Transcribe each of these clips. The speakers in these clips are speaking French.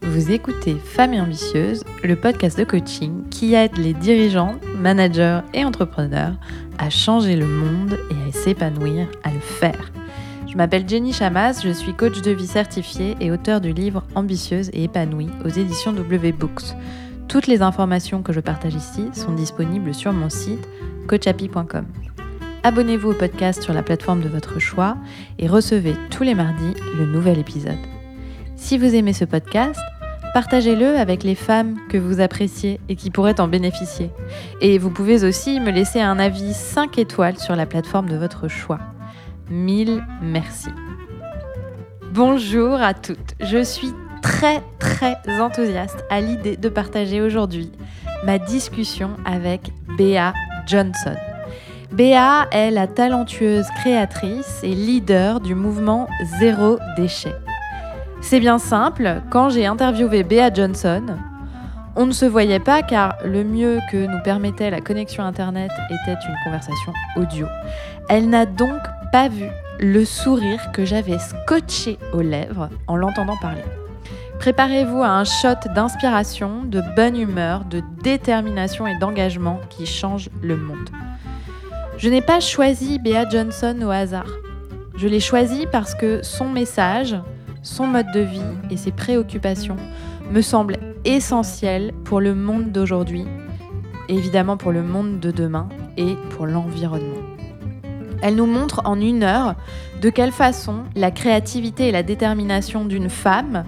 Vous écoutez Femmes et Ambitieuses, le podcast de coaching qui aide les dirigeants, managers et entrepreneurs à changer le monde et à s'épanouir à le faire. Je m'appelle Jenny Chamas, je suis coach de vie certifiée et auteur du livre Ambitieuse et épanouie aux éditions W Books. Toutes les informations que je partage ici sont disponibles sur mon site coachapi.com. Abonnez-vous au podcast sur la plateforme de votre choix et recevez tous les mardis le nouvel épisode. Si vous aimez ce podcast, partagez-le avec les femmes que vous appréciez et qui pourraient en bénéficier. Et vous pouvez aussi me laisser un avis 5 étoiles sur la plateforme de votre choix. Mille merci. Bonjour à toutes. Je suis très très enthousiaste à l'idée de partager aujourd'hui ma discussion avec Béa Johnson. Béa est la talentueuse créatrice et leader du mouvement Zéro Déchet. C'est bien simple, quand j'ai interviewé Béa Johnson, on ne se voyait pas car le mieux que nous permettait la connexion Internet était une conversation audio. Elle n'a donc pas vu le sourire que j'avais scotché aux lèvres en l'entendant parler. Préparez-vous à un shot d'inspiration, de bonne humeur, de détermination et d'engagement qui change le monde. Je n'ai pas choisi Béa Johnson au hasard. Je l'ai choisi parce que son message, son mode de vie et ses préoccupations me semblent essentiels pour le monde d'aujourd'hui, évidemment pour le monde de demain et pour l'environnement. Elle nous montre en une heure de quelle façon la créativité et la détermination d'une femme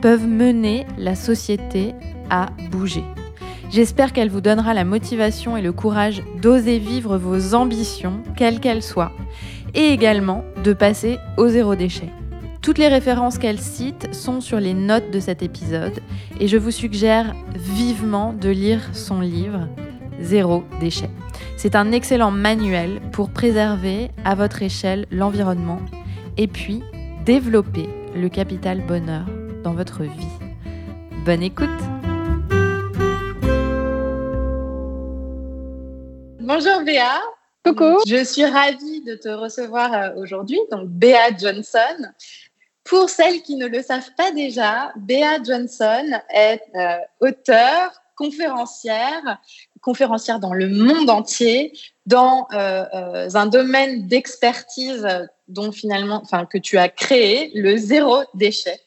peuvent mener la société à bouger. J'espère qu'elle vous donnera la motivation et le courage d'oser vivre vos ambitions, quelles qu'elles soient, et également de passer au zéro déchet. Toutes les références qu'elle cite sont sur les notes de cet épisode et je vous suggère vivement de lire son livre Zéro déchet. C'est un excellent manuel pour préserver à votre échelle l'environnement et puis développer le capital bonheur dans votre vie. Bonne écoute Bonjour Béa. Coucou. Je suis ravie de te recevoir euh, aujourd'hui, donc Béa Johnson. Pour celles qui ne le savent pas déjà, Béa Johnson est euh, auteure, conférencière, conférencière dans le monde entier, dans euh, euh, un domaine d'expertise dont finalement, que tu as créé, le zéro déchet.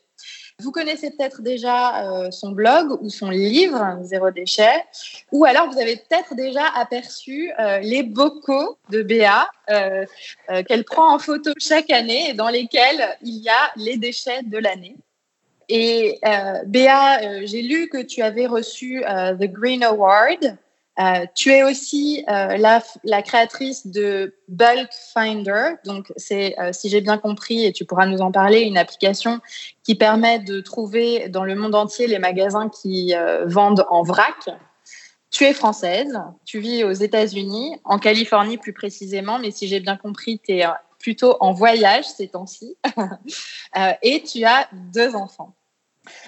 Vous connaissez peut-être déjà euh, son blog ou son livre Zéro déchet, ou alors vous avez peut-être déjà aperçu euh, les bocaux de Béa euh, qu'elle prend en photo chaque année et dans lesquels il y a les déchets de l'année. Et Béa, j'ai lu que tu avais reçu The Green Award euh, tu es aussi euh, la, créatrice de Bulk Finder. Donc, c'est, euh, si j'ai bien compris, et tu pourras nous en parler, une application qui permet de trouver dans le monde entier les magasins qui vendent en vrac. Tu es française, tu vis aux États-Unis, en Californie plus précisément, mais si j'ai bien compris, tu es plutôt en voyage ces temps-ci. et tu as deux enfants.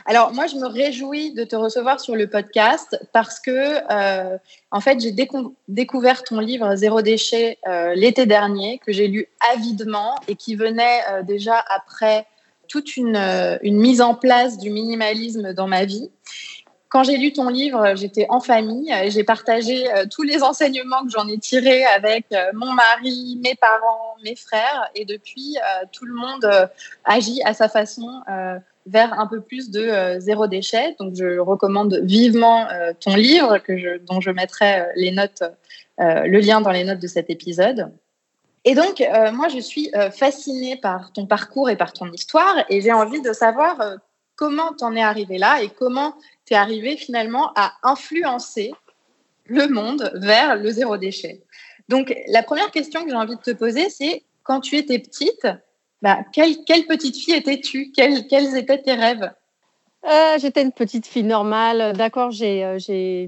Alors moi, je me réjouis de te recevoir sur le podcast parce que, euh, en fait, j'ai découvert ton livre Zéro déchet euh, l'été dernier, que j'ai lu avidement et qui venait euh, déjà après toute une, une, mise en place du minimalisme dans ma vie. Quand j'ai lu ton livre, j'étais en famille j'ai partagé tous les enseignements que j'en ai tirés avec mon mari, mes parents, mes frères. Et depuis, tout le monde agit à sa façon vers un peu plus de euh, zéro déchet. Donc, je recommande vivement euh, ton livre, que dont je mettrai euh, les notes, le lien dans les notes de cet épisode. Et donc, moi, je suis fascinée par ton parcours et par ton histoire, et j'ai envie de savoir comment tu en es arrivé là et comment tu es arrivé finalement à influencer le monde vers le zéro déchet. Donc, la première question que j'ai envie de te poser, c'est quand tu étais petite, bah, quelle, petite fille étais-tu? Quels, étaient tes rêves? Euh, J'étais une petite fille normale. D'accord, j'ai euh,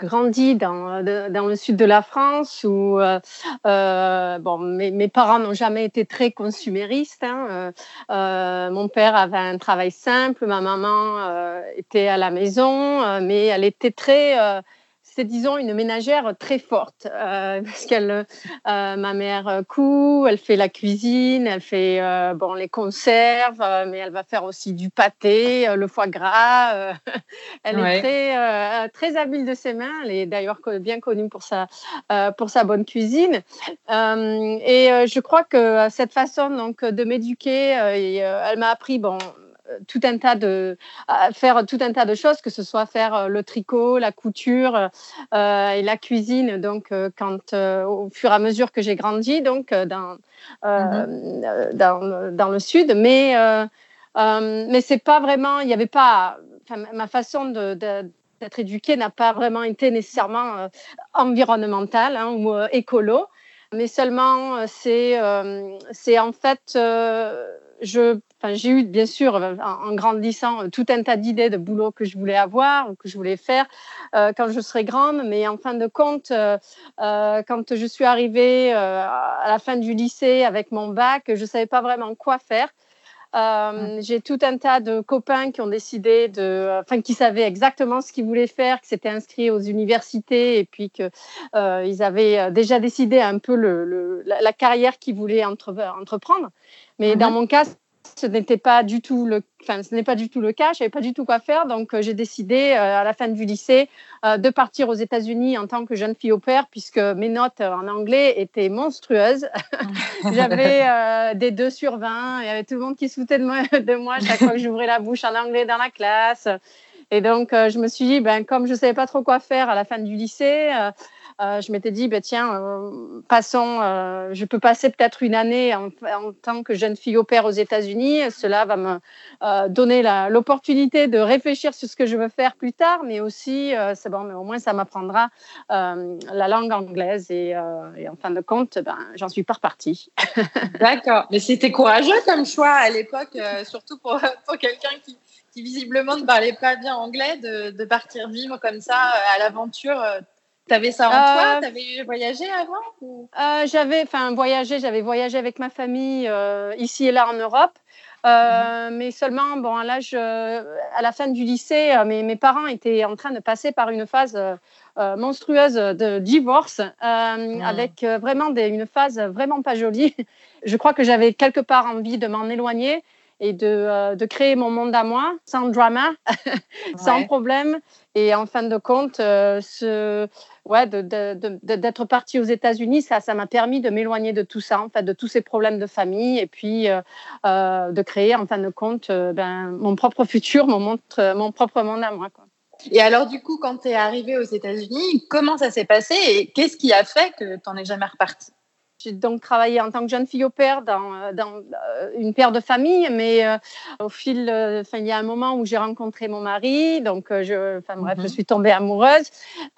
grandi dans, dans, le sud de la France où euh, bon, mes, mes parents n'ont jamais été très consuméristes. Hein. mon père avait un travail simple, ma maman était à la maison, mais elle était très c'est disons une ménagère très forte euh, parce qu'elle, euh, ma mère coud, elle fait la cuisine, elle fait bon les conserves, mais elle va faire aussi du pâté, le foie gras. elle est très très habile de ses mains. Elle est d'ailleurs bien connue pour sa pour sa bonne cuisine. et je crois que cette façon donc de m'éduquer, elle m'a appris bon euh, tout un tas de faire tout un tas de choses que ce soit faire euh, le tricot la couture euh, et la cuisine. Donc quand au fur et à mesure que j'ai grandi donc dans, mm-hmm. dans, dans le sud. Mais mais c'est pas vraiment il n'y avait pas ma façon de, d'être éduquée n'a pas vraiment été nécessairement environnementale hein, ou écolo. Mais seulement c'est c'est en fait je j'ai eu bien sûr en, grandissant tout un tas d'idées de boulot que je voulais avoir que je voulais faire euh, quand je serais grande, mais en fin de compte, euh, euh, quand je suis arrivée à la fin du lycée avec mon bac, je ne savais pas vraiment quoi faire. Mmh. J'ai tout un tas de copains qui ont décidé de, enfin, qui savaient exactement ce qu'ils voulaient faire, qui s'étaient inscrits aux universités et puis qu'ils ils avaient déjà décidé un peu le, la, carrière qu'ils voulaient entreprendre. Mais dans mon cas, ce n'était pas du tout le, enfin, ce n'est pas du tout le cas. Je savais pas du tout quoi faire, donc euh, j'ai décidé euh, à la fin du lycée euh, de partir aux États-Unis en tant que jeune fille au père, puisque mes notes en anglais étaient monstrueuses. J'avais des 2 sur 20, il y avait tout le monde qui se foutait de moi, de moi chaque fois que j'ouvrais la bouche en anglais dans la classe. Et donc, je me suis dit, ben, comme je ne savais pas trop quoi faire à la fin du lycée, euh, je m'étais dit, bah, tiens, euh, passons, euh, je peux passer peut-être une année en, tant que jeune fille au père aux États-Unis. Cela va me donner l'opportunité de réfléchir sur ce que je veux faire plus tard, mais aussi, c'est bon, mais au moins ça m'apprendra la langue anglaise. Et, en fin de compte, ben, j'en suis pas repartie. D'accord. Mais c'était courageux comme choix à l'époque, surtout pour, pour quelqu'un qui, qui visiblement ne parlait pas bien anglais, de, de partir vivre comme ça à l'aventure T'avais ça en toi? Euh, T'avais voyagé avant euh, J'avais, enfin, voyagé. J'avais voyagé avec ma famille euh, ici et là en Europe. Mhm. Mais seulement, bon, à l'âge, à la fin du lycée, mes, mes, parents étaient en train de passer par une phase monstrueuse de divorce, mhm. avec vraiment des, une phase vraiment pas jolie. Je crois que j'avais quelque part envie de m'en éloigner et de, de, créer mon monde à moi, sans drama, sans problème. Et en fin de compte, ce, ouais, d'être partie aux États-Unis, ça, ça m'a permis de m'éloigner de tout ça, en de tous ces problèmes de famille, et puis euh, euh, de créer, en fin de compte, euh, ben, mon propre futur, mon, mon propre monde à moi. Quoi. Et alors, du coup, quand tu es arrivée aux États-Unis, comment ça s'est passé et qu'est-ce qui a fait que tu n'en es jamais repartie? J'ai donc travaillé en tant que jeune fille au père dans, euh, dans euh, une paire de famille, mais euh, au fil, enfin, il y a un moment où j'ai rencontré mon mari, donc je, enfin, bref, je mhm. suis tombée amoureuse.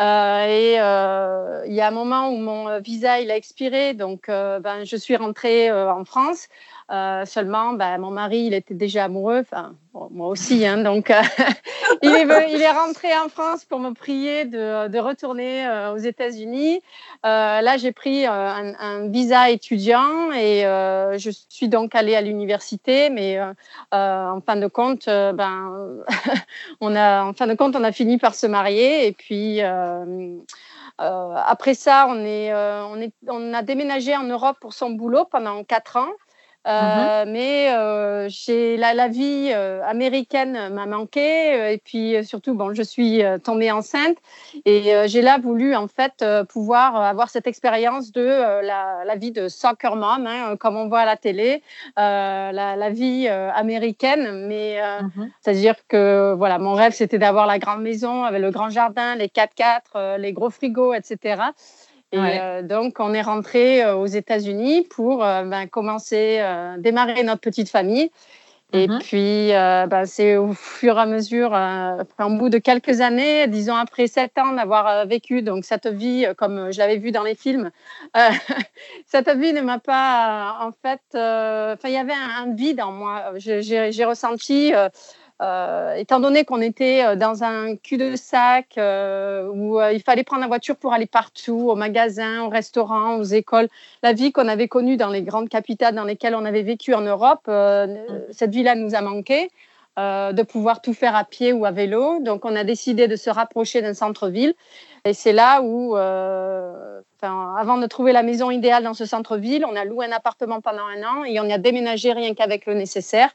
et il y a un moment où mon visa il a expiré, donc ben, je suis rentrée en France. Euh, seulement, ben, mon mari, il était déjà amoureux, enfin, moi aussi, hein, donc euh, il, est, il, est, rentré en France pour me prier de, de retourner euh, aux États-Unis. là, j'ai pris un, un, visa étudiant et je suis donc allée à l'université, mais en fin de compte, ben, on a, en fin de compte, on a fini par se marier et puis. après ça, on, est, on, est, on a déménagé en Europe pour son boulot pendant quatre ans. Euh, mhm. Mais euh, la, la, vie euh, américaine m'a manqué et puis surtout, bon, je suis tombée enceinte et j'ai là voulu en fait pouvoir avoir cette expérience de la, la, vie de soccer mom, hein, comme on voit à la télé, la, la, vie américaine. Mais mhm. c'est-à-dire que voilà, mon rêve c'était d'avoir la grande maison avec le grand jardin, les 4x4, les gros frigos, etc. Et euh, donc, on est rentré euh, aux États-Unis pour euh, ben, commencer, démarrer notre petite famille. Et mm-hmm. puis, ben, c'est au fur et à mesure, en bout de quelques années, disons après sept ans d'avoir vécu donc cette vie comme je l'avais vu dans les films, cette vie ne m'a pas, en fait, enfin, il y avait un, un, vide en moi. J'ai ressenti euh, étant donné qu'on était euh, dans un cul-de-sac euh, où il fallait prendre la voiture pour aller partout, au magasin, au restaurant, aux écoles, la vie qu'on avait connue dans les grandes capitales dans lesquelles on avait vécu en Europe, mm. cette vie-là nous a manqué. de pouvoir tout faire à pied ou à vélo. Donc, on a décidé de se rapprocher d'un centre-ville. Et c'est là où, avant de trouver la maison idéale dans ce centre-ville, on a loué un appartement pendant un an et on y a déménagé rien qu'avec le nécessaire.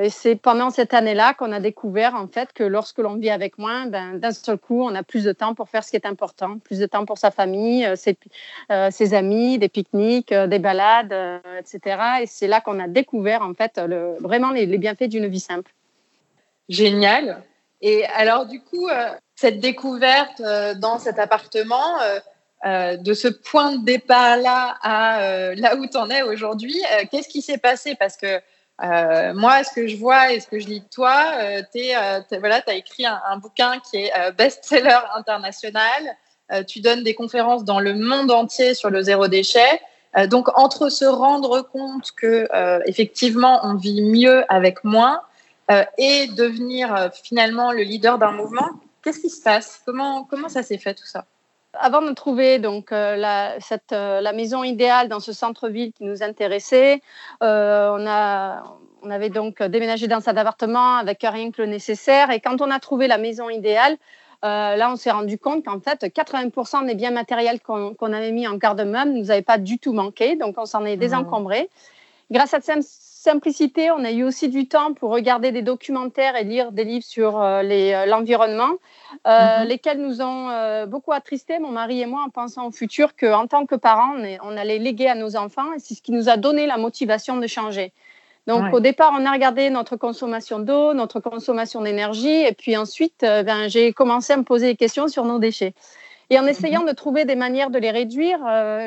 Et c'est pendant cette année-là qu'on a découvert en fait que lorsque l'on vit avec moins, ben, d'un seul coup, on a plus de temps pour faire ce qui est important, plus de temps pour sa famille, euh, ses, euh, ses amis, des pique-niques, euh, des balades, etc. Et c'est là qu'on a découvert en fait vraiment les, bienfaits d'une vie simple. Génial. Et alors du coup, cette découverte dans cet appartement, de ce point de départ-là à là où tu en es aujourd'hui, qu'est-ce qui s'est passé? Parce que euh, moi, ce que je vois et ce que je lis de toi, euh, tu euh, voilà, as écrit un, bouquin qui est best-seller international. tu donnes des conférences dans le monde entier sur le zéro déchet. donc, entre se rendre compte que effectivement, on vit mieux avec moins et devenir finalement le leader d'un mouvement, qu'est-ce qui se passe? Comment comment ça s'est fait tout ça? Avant de trouver donc euh, la, cette, euh, la maison idéale dans ce centre-ville qui nous intéressait, euh, on, a, on avait donc déménagé dans cet appartement avec rien que le nécessaire. Et quand on a trouvé la maison idéale, là, on s'est rendu compte qu'en fait, 80% des biens matériels qu'on avait mis en garde-meuble ne nous avaient pas du tout manqué. Donc, on s'en est mmh. désencombré. Grâce à cette simplicité, on a eu aussi du temps pour regarder des documentaires et lire des livres sur euh, euh, l'environnement, euh, mhm. lesquels nous ont beaucoup attristés, mon mari et moi, en pensant au futur qu'en tant que parents, on, allait léguer à nos enfants et c'est ce qui nous a donné la motivation de changer. Donc au départ, on a regardé notre consommation d'eau, notre consommation d'énergie, et puis ensuite, ben, j'ai commencé à me poser des questions sur nos déchets. Et en essayant mhm. de trouver des manières de les réduire,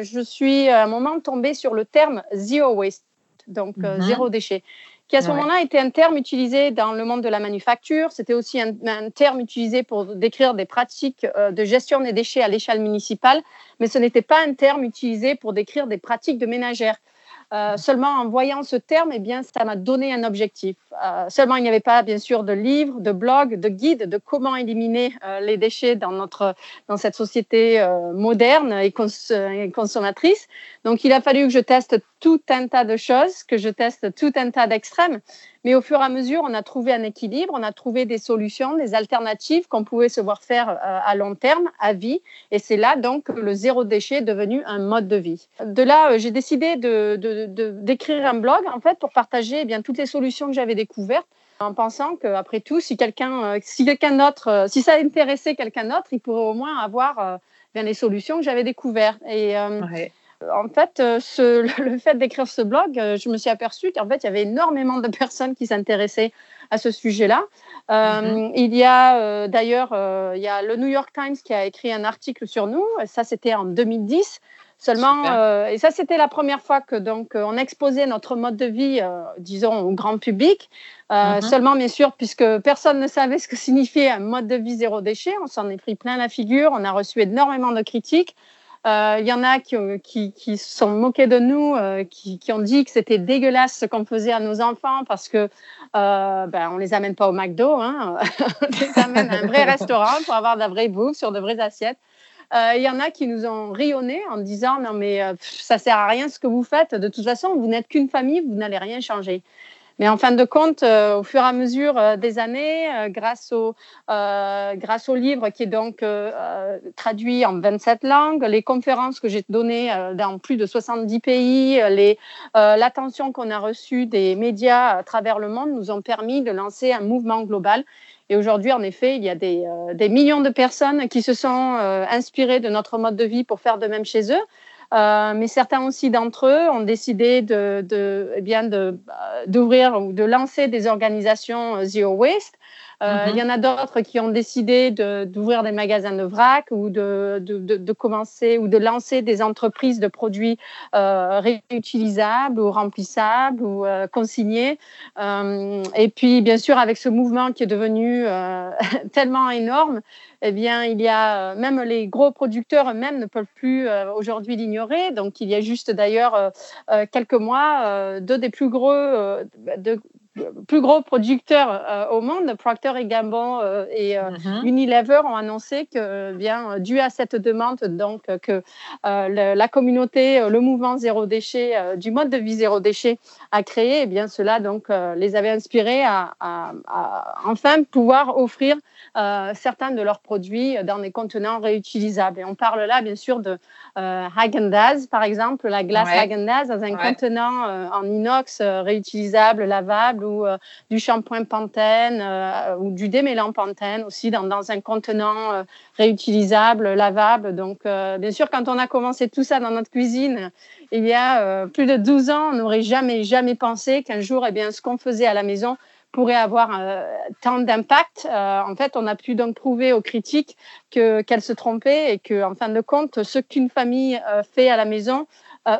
je suis à un moment tombée sur le terme zero waste donc euh, mhm. zéro déchet, qui à ce moment-là était un terme utilisé dans le monde de la manufacture. C'était aussi un, terme utilisé pour décrire des pratiques euh, de gestion des déchets à l'échelle municipale, mais ce n'était pas un terme utilisé pour décrire des pratiques de ménagères. Euh, seulement en voyant ce terme, eh bien, ça m'a donné un objectif. Euh, seulement, il n'y avait pas, bien sûr, de livres, de blogs, de guides de comment éliminer euh, les déchets dans, notre, dans cette société moderne et, consommatrice. Donc, il a fallu que je teste tout un tas de choses, que je teste tout un tas d'extrêmes. Mais au fur et à mesure, on a trouvé un équilibre, on a trouvé des solutions, des alternatives qu'on pouvait se voir faire à long terme, à vie. Et c'est là donc que le zéro déchet est devenu un mode de vie. De là, j'ai décidé de, d'écrire un blog en fait pour partager eh bien toutes les solutions que j'avais découvertes en pensant qu'après tout, si quelqu'un, euh, si quelqu'un d'autre, si ça intéressait quelqu'un d'autre, il pourrait au moins avoir bien les solutions que j'avais découvertes. Et en fait, euh, le fait d'écrire ce blog, euh, je me suis aperçue qu'en fait, il y avait énormément de personnes qui s'intéressaient à ce sujet-là. Euh, mm-hmm. Il y a d'ailleurs, il y a le New York Times qui a écrit un article sur nous. ça, c'était en 2010. Seulement, et ça, c'était la première fois que donc on exposait notre mode de vie, disons, au grand public. Mm-hmm. Seulement, bien sûr, puisque personne ne savait ce que signifiait un mode de vie zéro déchet, on s'en est pris plein la figure. On a reçu énormément de critiques. Il euh, y en a qui, qui, qui sont moqués de nous, euh, qui, qui, ont dit que c'était dégueulasse ce qu'on faisait à nos enfants parce que euh, ben, on les amène pas au McDo, hein. on les amène à un vrai restaurant pour avoir de la vraie bouffe sur de vraies assiettes. Il y en a qui nous ont rayonné en disant non mais ça sert à rien ce que vous faites. De toute façon, vous n'êtes qu'une famille, vous n'allez rien changer. Mais en fin de compte, euh, au fur et à mesure euh, des années, euh, grâce, au, grâce au livre qui est donc traduit en 27 langues, les conférences que j'ai données dans plus de 70 pays, l'attention qu'on a reçue des médias à travers le monde nous ont permis de lancer un mouvement global. Et aujourd'hui, en effet, il y a des, des, millions de personnes qui se sont inspirées de notre mode de vie pour faire de même chez eux. Euh, mais certains aussi d'entre eux ont décidé de, de, eh bien euh, d'ouvrir ou de lancer des organisations euh, Zero Waste. Euh, Il y en a d'autres qui ont décidé d'ouvrir des magasins de vrac ou de, de, commencer ou de lancer des entreprises de produits euh, réutilisables ou remplissables ou euh, consignés. et puis, bien sûr, avec ce mouvement qui est devenu tellement énorme, eh bien, il y a même les gros producteurs eux-mêmes ne peuvent plus aujourd'hui l'ignorer. Donc, il y a juste d'ailleurs quelques mois, deux des plus gros, de, plus gros producteurs au monde, Procter et Gamble et mhm. Unilever ont annoncé que, bien, dû à cette demande, donc que la communauté, le mouvement zéro déchet, du mode de vie zéro déchet a créé, et eh bien cela donc les avait inspirés à, enfin pouvoir offrir certains de leurs produits dans des contenants réutilisables. Et on parle là, bien sûr, de euh, Häagen-Dazs, par exemple, la glace ouais. Häagen-Dazs dans un contenant euh, en inox euh, réutilisable, lavable, ou euh, du shampoing Pantene ou du démêlant Pantene aussi dans, dans un contenant réutilisable, lavable. Donc, bien sûr, quand on a commencé tout ça dans notre cuisine, il y a plus de 12 ans, on n'aurait jamais, jamais pensé qu'un jour, eh bien, ce qu'on faisait à la maison pourrait avoir euh, tant d'impact. Euh, en fait, on a pu donc prouver aux critiques que qu'elles se trompaient et que, en fin de compte, ce qu'une famille euh, fait à la maison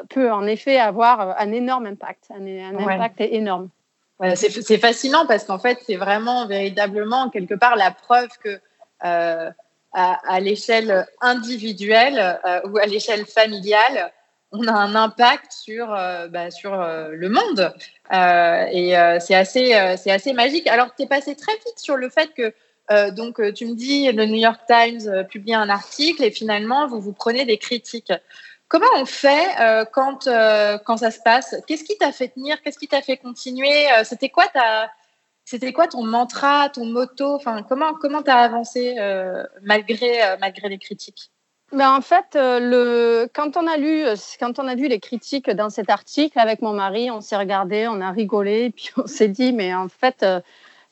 peut en effet avoir un énorme impact, un, impact énorme. c'est fascinant parce qu'en fait, c'est vraiment véritablement quelque part la preuve que à, à l'échelle individuelle ou à l'échelle familiale, on a un impact sur, euh, bah, sur euh, le monde. Euh, et c'est assez, assez magique. Alors, tu es passé très vite sur le fait que, donc, tu me dis, le New York Times publie un article et finalement, vous vous prenez des critiques. Comment on fait quand, quand ça se passe? Qu'est-ce qui t'a fait tenir? Qu'est-ce qui t'a fait continuer? C'était quoi ta... C'était quoi ton mantra, ton motto? Enfin, comment comment t'as avancé malgré malgré les critiques? Ben en fait, euh, le, quand, on a lu, euh, quand on a vu les critiques dans cet article avec mon mari, on s'est regardé, on a rigolé, puis on s'est dit, mais en fait, euh,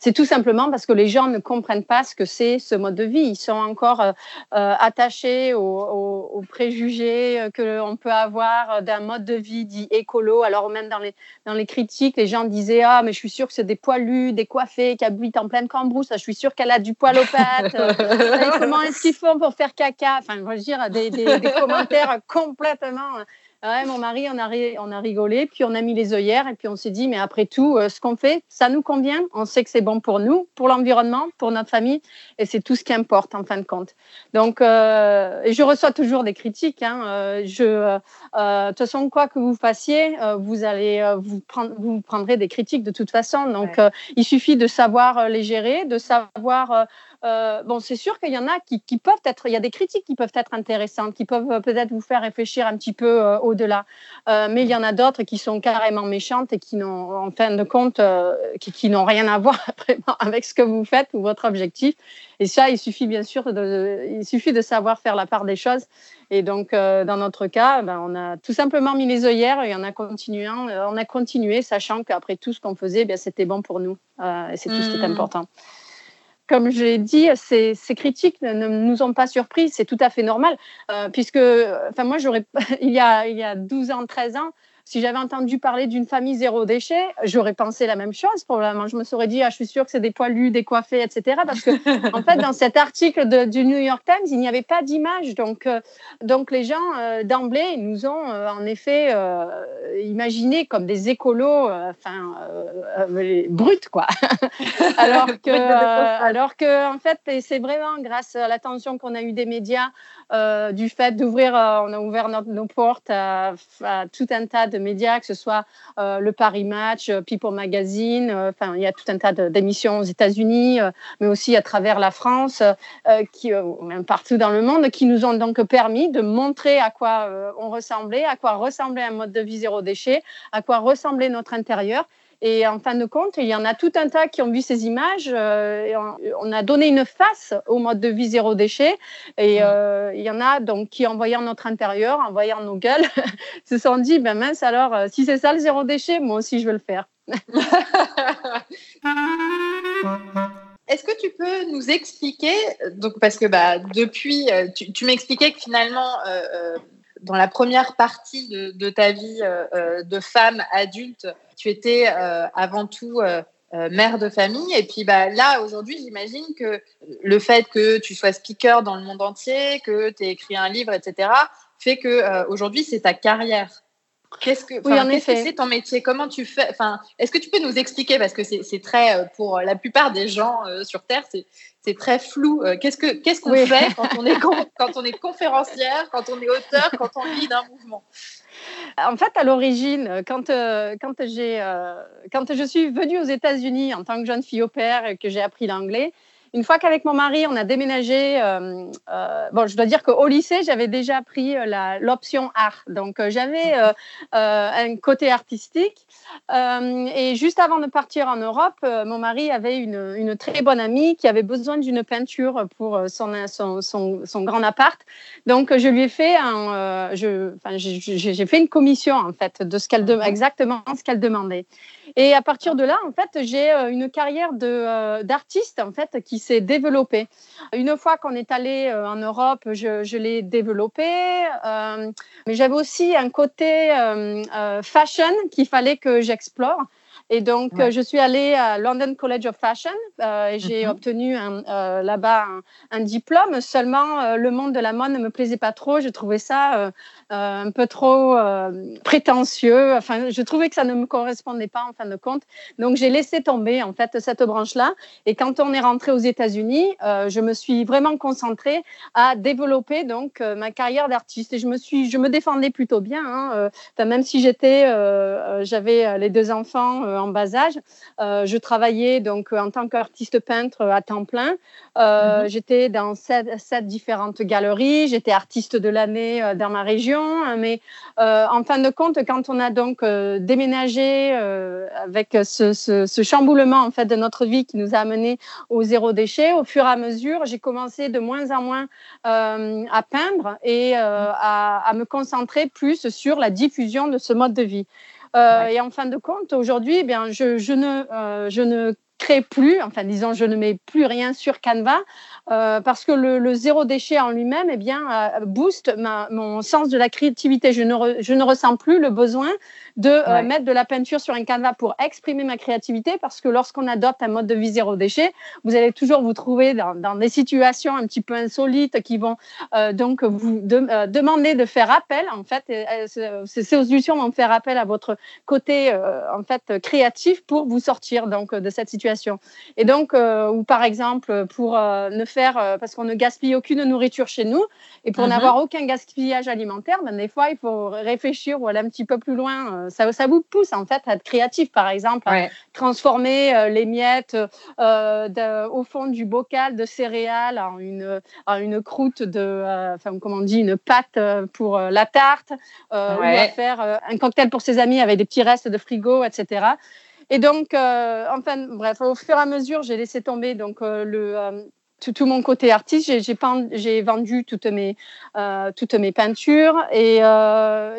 c'est tout simplement parce que les gens ne comprennent pas ce que c'est ce mode de vie. Ils sont encore euh, euh attachés aux, aux, aux préjugés euh, que l'on peut avoir d'un mode de vie dit écolo. Alors même dans les, dans les critiques, les gens disaient ah mais je suis sûre que c'est des poilus, des coiffés qui habitent en pleine cambrousse. Je suis sûre qu'elle a du poil aux pattes. Comment est-ce qu'ils font pour faire caca? Enfin, je veux dire des, des, des commentaires complètement Ouais, mon mari, on a, on a rigolé, puis on a mis les œillères, et puis on s'est dit, mais après tout, euh, ce qu'on fait, ça nous convient. On sait que c'est bon pour nous, pour l'environnement, pour notre famille, et c'est tout ce qui importe en fin de compte. Donc, euh, et je reçois toujours des critiques. Hein, euh, je, de toute façon, quoi que vous fassiez, vous allez vous prendre, vous prendrez des critiques de toute façon. Donc, il suffit de savoir les gérer, de savoir euh, bon, c'est sûr qu'il y en a qui, peuvent être, il y a des critiques qui peuvent être intéressantes, qui peuvent peut-être vous faire réfléchir un petit peu euh, au-delà. mais il y en a d'autres qui sont carrément méchantes et qui n'ont, en fin de compte, qui, n'ont rien à voir vraiment avec ce que vous faites ou votre objectif. Et ça, il suffit bien sûr de, il suffit de savoir faire la part des choses. Et donc, dans notre cas, ben, on a tout simplement mis les œillères et on a continué, on a continué, sachant qu'après tout ce qu'on faisait, ben, c'était bon pour nous. et c'est tout ce qui est mmh. important comme je l'ai dit, ces, ces, critiques ne, nous ont pas surpris, c'est tout à fait normal, euh, puisque, enfin moi, j'aurais, il y a, il y a 12 ans, 13 ans, si j'avais entendu parler d'une famille zéro déchet, j'aurais pensé la même chose probablement. Je me serais dit, ah, je suis sûre que c'est des poilus, décoiffés, etc. Parce que, en fait, dans cet article de, du New York Times, il n'y avait pas d'image. Donc, euh, donc, les gens, euh, d'emblée, nous ont euh, en effet imaginé comme des écolos, enfin, brutes, quoi. alors, que, alors que, en fait, c'est vraiment grâce à l'attention qu'on a eu des médias, du fait d'ouvrir, on a ouvert nos portes à, à tout un tas de médias, que ce soit euh, le Paris Match, euh, People Magazine, euh, enfin il y a tout un tas d'émissions aux États-Unis, mais aussi à travers la France, qui même partout dans le monde, qui nous ont donc permis de montrer à quoi on ressemblait, à quoi ressemblait un mode de vie zéro déchet, à quoi ressemblait notre intérieur et en fin de compte, il y en a tout un tas qui ont vu ces images. Euh, on, a donné une face au mode de vie zéro déchet. Et euh, il y en a donc qui, en voyant notre intérieur, en voyant nos gueules, se sont dit ben mince, alors, euh, si c'est ça le zéro déchet, moi aussi, je veux le faire. Est-ce que tu peux nous expliquer, donc parce que bah, depuis, tu, tu m'expliquais que finalement, dans la première partie de, ta vie euh, de femme adulte, tu étais euh, avant tout mère de famille. Et puis bah, là, aujourd'hui, j'imagine que le fait que tu sois speaker dans le monde entier, que tu aies écrit un livre, etc., fait que aujourd'hui, c'est ta carrière. Qu'est-ce que, oui, c'est ton métier? Comment tu fais? Enfin, est-ce que tu peux nous expliquer? Parce que c'est très pour la plupart des gens sur Terre, c'est très flou. Euh, qu'est-ce que qu'on fait quand on est quand on est conférencière, quand on est auteur, quand on lit d'un mouvement? En fait, à l'origine, quand, quand, j'ai, quand je suis venue aux États-Unis en tant que jeune fille au père et que j'ai appris l'anglais, une fois qu'avec mon mari, on a déménagé, euh, euh, bon, je dois dire qu'au lycée, j'avais déjà pris euh, l'option art. Donc, j'avais un côté artistique. et juste avant de partir en Europe, mon mari avait une, une, très bonne amie qui avait besoin d'une peinture pour son, son, son, son, grand appart. Donc, je lui ai fait un, j'ai fait une commission, en fait, de ce qu'elle, exactement ce qu'elle demandait. Et à partir de là, en fait, j'ai euh, une carrière euh, d'artiste en fait qui s'est développée. Une fois qu'on est allé euh, en Europe, je, je l'ai développée, mais j'avais aussi un côté fashion qu'il fallait que j'explore. Et donc, je suis allée à London College of Fashion euh, et j'ai mm-hmm. obtenu euh, là-bas un, diplôme. Seulement, le monde de la mode ne me plaisait pas trop. Je trouvais ça euh, un peu trop euh, prétentieux. Enfin, je trouvais que ça ne me correspondait pas en fin de compte. Donc, j'ai laissé tomber en fait cette branche-là. Et quand on est rentré aux États-Unis, euh, je me suis vraiment concentrée à développer donc ma carrière d'artiste. Et je me suis, je me défendais plutôt bien. Hein. Enfin, même si j'étais, j'avais les deux enfants en bas âge, je travaillais donc en tant qu'artiste peintre à temps plein. Mm-hmm. J'étais dans sept, sept différentes galeries. J'étais artiste de l'année dans ma région. Hein, mais euh, en fin de compte, quand on a donc euh, déménagé euh, avec ce, chamboulement en fait de notre vie qui nous a amené au zéro déchet, au fur et à mesure, j'ai commencé de moins en moins à peindre et à, me concentrer plus sur la diffusion de ce mode de vie. Et en fin de compte, aujourd'hui, eh bien, je, je, ne, je ne crée plus, enfin disons, je ne mets plus rien sur Canva euh, parce que le, zéro déchet en lui-même, eh bien, euh, booste ma, mon sens de la créativité. Je ne, je ne ressens plus le besoin de euh, mettre de la peinture sur un canevas pour exprimer ma créativité parce que lorsqu'on adopte un mode de vie zéro déchet, vous allez toujours vous trouver dans, dans des situations un petit peu insolites qui vont donc vous demander de faire appel. En fait, ces solutions vont faire appel à votre côté en fait créatif pour vous sortir donc de cette situation et donc, euh, ou par exemple, pour euh, ne faire, euh, parce qu'on ne gaspille aucune nourriture chez nous, et pour mhm. n'avoir aucun gaspillage alimentaire, ben, des fois, il faut réfléchir ou aller un petit peu plus loin. Ça, ça vous pousse en fait à être créatif, par exemple, à transformer les miettes au fond du bocal de céréales en une, en une croûte de, enfin, comment on dit, une pâte pour la tarte, ou à faire un cocktail pour ses amis avec des petits restes de frigo, etc. Et donc, euh, enfin, bref, au fur et à mesure, j'ai laissé tomber donc euh, le euh, tout, mon côté artiste. J'ai vendu toutes mes toutes mes peintures et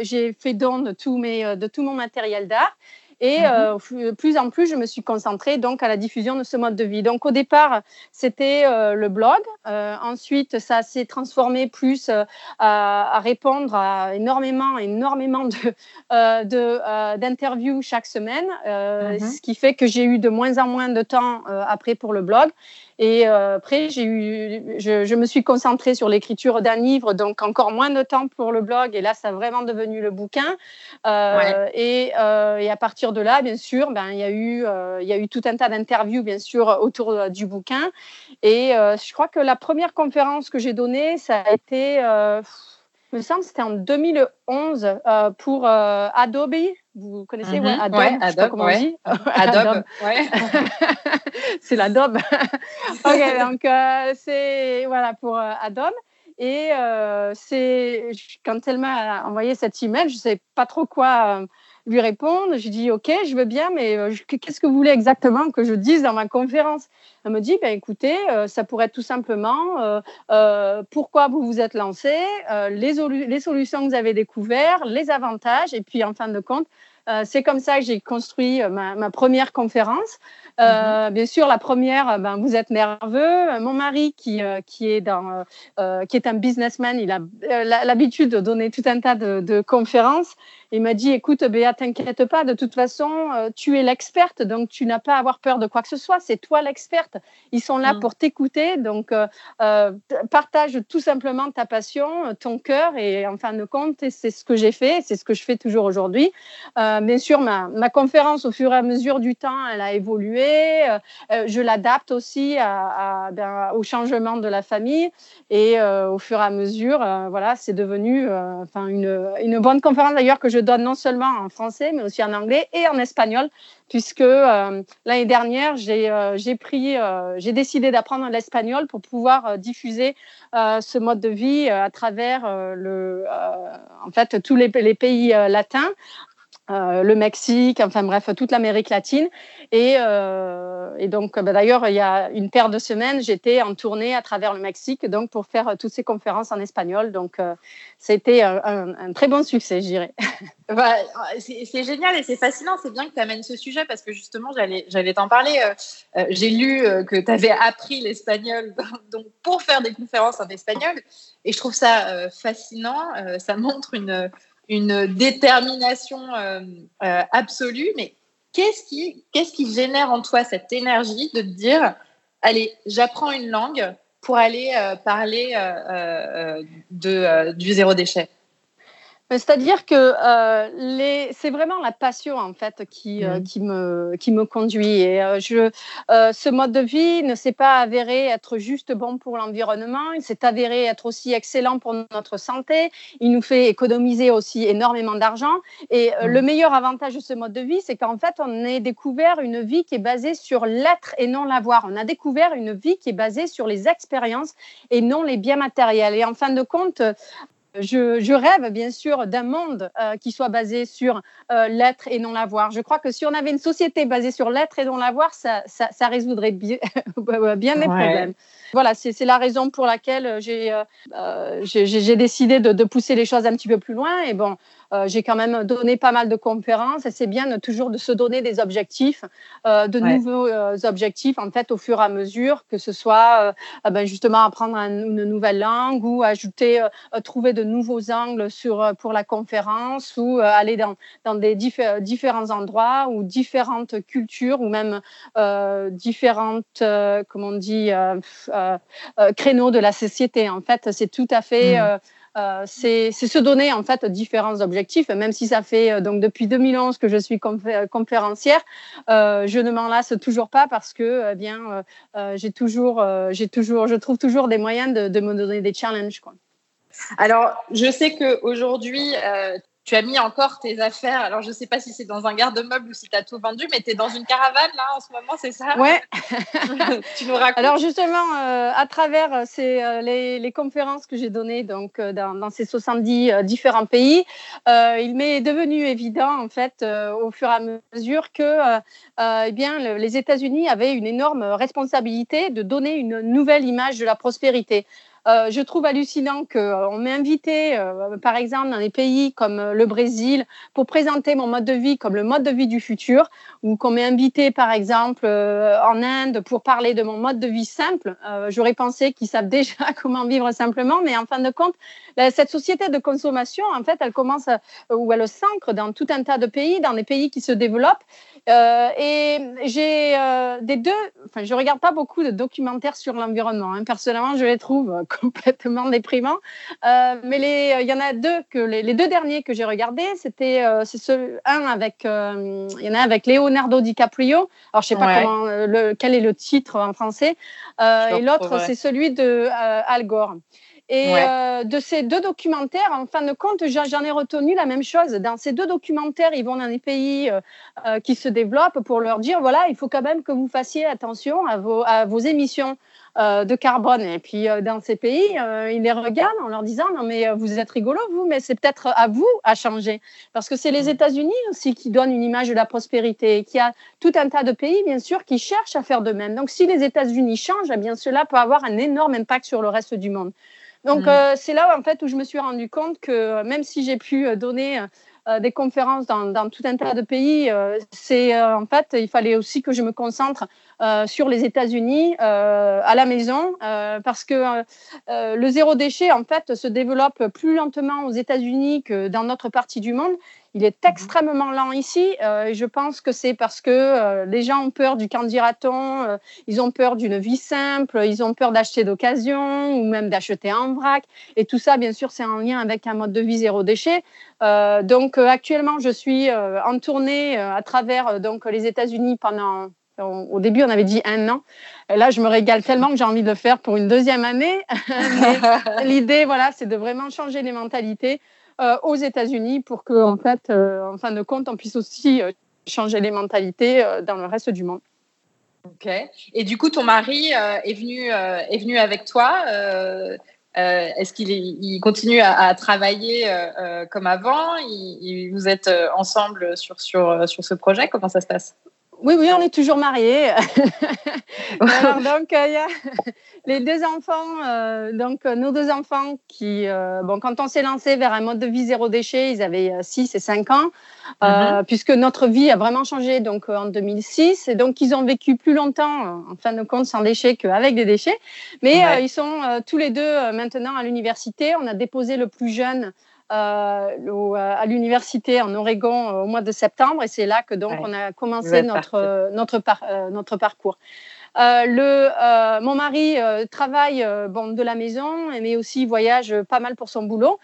j'ai fait don de tout mes de tout mon matériel d'art. Et mmh euh, plus en plus, je me suis concentrée donc à la diffusion de ce mode de vie. Donc au départ, c'était euh, le blog. Euh, ensuite, ça s'est transformé plus à, à, répondre à énormément, énormément de d'interviews chaque semaine, mmh ce qui fait que j'ai eu de moins en moins de temps après pour le blog. Et euh, après, j'ai eu, je, je, me suis concentrée sur l'écriture d'un livre, donc encore moins de temps pour le blog. Et là, ça a vraiment devenu le bouquin. Euh, et, euh, et, à partir de là, bien sûr, ben il y a eu, euh, y a eu tout un tas d'interviews, bien sûr, autour du bouquin. Et je crois que la première conférence que j'ai donnée, ça a été me semble c'était en 2011 euh, pour Adobe. Vous connaissez ouais, mhm. Adobe, ouais, Adobe, sais comment on dit. Adobe, c'est l'Adobe. ok, donc euh, c'est voilà pour Adobe. Et c'est quand elle m'a envoyé cette email, je ne sais pas trop quoi lui répondre. J'ai dit OK, je veux bien, mais euh, qu'est-ce que vous voulez exactement que je dise dans ma conférence? Elle me dit ben, écoutez, euh, ça pourrait être tout simplement euh, pourquoi vous vous êtes lancé, les, les solutions que vous avez découvertes, les avantages, et puis en fin de compte, c'est comme ça que j'ai construit euh, ma, première conférence. Euh, mhm. Bien sûr, la première, ben, vous êtes nerveux. Mon mari, qui, qui, est, dans, qui est un businessman, il a l'habitude de donner tout un tas de, conférences. Il m'a dit, écoute, Béa, t'inquiète pas, de toute façon, euh, tu es l'experte, donc tu n'as pas à avoir peur de quoi que ce soit. C'est toi l'experte. Ils sont là mm. pour t'écouter, donc partage tout simplement ta passion, ton cœur, et en fin de compte, c'est ce que j'ai fait, c'est ce que je fais toujours aujourd'hui. bien sûr, ma, ma, conférence, au fur et à mesure du temps, elle a évolué. je l'adapte aussi à, ben, au changement de la famille, et au fur et à mesure, voilà, c'est devenu enfin une, une bonne conférence d'ailleurs que je donne non seulement en français, mais aussi en anglais et en espagnol, puisque euh, l'année dernière, j'ai euh, pris, euh, j'ai décidé d'apprendre l'espagnol pour pouvoir diffuser ce mode de vie à travers le, en fait, tous les, les pays latins euh, le Mexique, enfin bref, toute l'Amérique latine. Et, euh, donc, bah, d'ailleurs, il y a une paire de semaines, j'étais en tournée à travers le Mexique, donc pour faire euh, toutes ces conférences en espagnol. Donc, c'était un, très bon succès, je dirais. Bah, c'est génial et c'est fascinant. C'est bien que tu amènes ce sujet parce que justement, j'allais t'en parler. J'ai lu que tu avais appris l'espagnol pour faire des conférences en espagnol. Et je trouve ça fascinant. ça montre une une détermination euh, euh, absolue, mais qu'est-ce qui, qu'est-ce qui génère en toi cette énergie de te dire, allez, j'apprends une langue pour aller euh, parler de, du zéro déchet? C'est-à-dire que euh, c'est vraiment la passion en fait qui, euh, qui, me, qui me conduit. Et euh, je, ce mode de vie ne s'est pas avéré être juste bon pour l'environnement, il s'est avéré être aussi excellent pour notre santé. Il nous fait économiser aussi énormément d'argent. Et mmh. le meilleur avantage de ce mode de vie, c'est qu'en fait, on a découvert une vie qui est basée sur l'être et non l'avoir. On a découvert une vie qui est basée sur les expériences et non les biens matériels. Et en fin de compte, je, rêve bien sûr d'un monde euh, qui soit basé sur euh, l'être et non l'avoir. Je crois que si on avait une société basée sur l'être et non l'avoir, ça, ça, résoudrait bien, bien des problèmes. Voilà, c'est la raison pour laquelle j'ai euh, décidé de, de, pousser les choses un petit peu plus loin. Et bon, euh, j'ai quand même donné pas mal de conférences et c'est bien toujours de se donner des objectifs, euh, de nouveaux euh, objectifs en fait au fur et à mesure, que ce soit ben, justement apprendre une nouvelle langue ou ajouter, trouver de nouveaux angles sur, pour la conférence ou aller dans, dans des différents endroits ou différentes cultures ou même différentes, comment on dit, créneaux de la société. En fait, c'est tout à fait... Mmh. Euh, c'est se donner en fait différents objectifs, même si ça fait euh, donc depuis 2011 que je suis euh, conférencière, je ne m'en lasse toujours pas parce que bien j'ai toujours, j'ai toujours, je trouve toujours des moyens de, de me donner des challenges. Quoi. Alors, je sais qu'aujourd'hui, tu as mis encore tes affaires. Alors, je ne sais pas si c'est dans un garde-meuble ou si tu as tout vendu, mais tu es dans une caravane là en ce moment, c'est ça? Ouais. tu nous racontes. Alors, justement, euh, à travers euh, ces, euh, les, les, conférences que j'ai données donc, dans, dans, ces 70 différents pays, il m'est devenu évident, en fait, au fur et à mesure que eh bien, les États-Unis avaient une énorme responsabilité de donner une nouvelle image de la prospérité. Euh, je trouve hallucinant qu'on euh, m'ait invité, euh, par exemple, dans des pays comme le Brésil, pour présenter mon mode de vie comme le mode de vie du futur, ou qu'on m'ait invité, par exemple, en Inde pour parler de mon mode de vie simple. J'aurais pensé qu'ils savent déjà comment vivre simplement, mais en fin de compte, cette société de consommation, en fait, elle commence ou elle s'ancre dans tout un tas de pays, dans des pays qui se développent. Et j'ai des deux, enfin, je regarde pas beaucoup de documentaires sur l'environnement. Hein. Personnellement, je les trouve complètement déprimant. Euh, mais il y en a deux que les, deux derniers que j'ai regardés, c'était euh, c'est ce, un avec euh, il y en a avec Leonardo DiCaprio. Alors je sais pas comment le, quel est le titre en français. et l'autre c'est celui de Al Gore. Et de ces deux documentaires, en fin de compte, j'en ai retenu la même chose. Dans ces deux documentaires, ils vont dans des pays qui se développent pour leur dire voilà, il faut quand même que vous fassiez attention à vos, à vos émissions. Euh, de carbone. Et puis euh, dans ces pays, euh, ils les regardent en leur disant non mais vous êtes rigolo vous, mais c'est peut-être à vous à changer parce que c'est les. États-Unis aussi qui donnent une image de la prospérité, qui a tout un tas de pays bien sûr qui cherchent à faire de même. Donc si les États-Unis changent, eh bien cela peut avoir un énorme impact sur le reste du monde. Donc mm. c'est là en fait où je me suis rendu compte que même si j'ai pu donner des conférences dans, dans, tout un tas de pays, c'est en fait il fallait aussi que je me concentre sur les États-Unis à la maison parce que le zéro déchet en fait se développe plus lentement aux États-Unis que dans notre partie du monde. Il est mhm. extrêmement lent ici et je pense que c'est parce que les gens ont peur du candidaton, ils ont peur d'une vie simple, ils ont peur d'acheter d'occasion ou même d'acheter en vrac. Et tout ça, bien sûr, c'est en lien avec un mode de vie zéro déchet. donc actuellement, je suis en tournée à travers donc les États-Unis pendant au début, on avait dit un an. Là, je me régale tellement que j'ai envie de le faire pour une deuxième année. L'idée, voilà, c'est de vraiment changer les mentalités euh, aux États-Unis pour que, en fait, euh, en fin de compte, on puisse aussi euh, changer les mentalités dans le reste du monde. Ok. Et du coup, ton mari est venu est venu avec toi. Est-ce qu'il continue à, travailler comme avant? Vous êtes ensemble sur, sur, sur ce projet? Comment ça se passe? Oui, oui, on est toujours mariés. donc, il y a les deux enfants, euh, donc nos deux enfants qui, euh, bon, quand on s'est lancé vers un mode de vie zéro déchet, ils avaient 6 et 5 ans, euh, mhm. puisque notre vie a vraiment changé donc en 2006, et donc ils ont vécu plus longtemps, en fin de compte, sans déchets qu'avec des déchets. Mais ils sont tous les deux maintenant à l'université. On a déposé le plus jeune euh, à l'université en Oregon euh, au mois de septembre. Et c'est là que donc on a commencé notre, notre, notre parcours. Euh, le, euh, mon mari euh, travaille bon, de la maison, mais aussi voyage pas mal pour son boulot.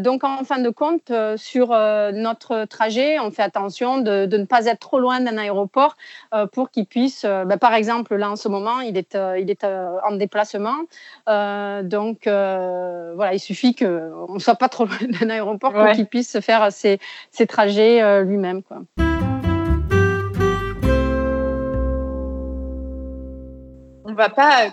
donc, en fin de compte, sur notre trajet, on fait attention de, de, ne pas être trop loin d'un aéroport pour qu'il puisse, ben, par exemple, là en ce moment, il est, il est en déplacement. donc, voilà, il suffit qu'on ne soit pas trop loin d'un aéroport pour qu'il puisse faire ses, ses trajets lui-même. Quoi. On va pas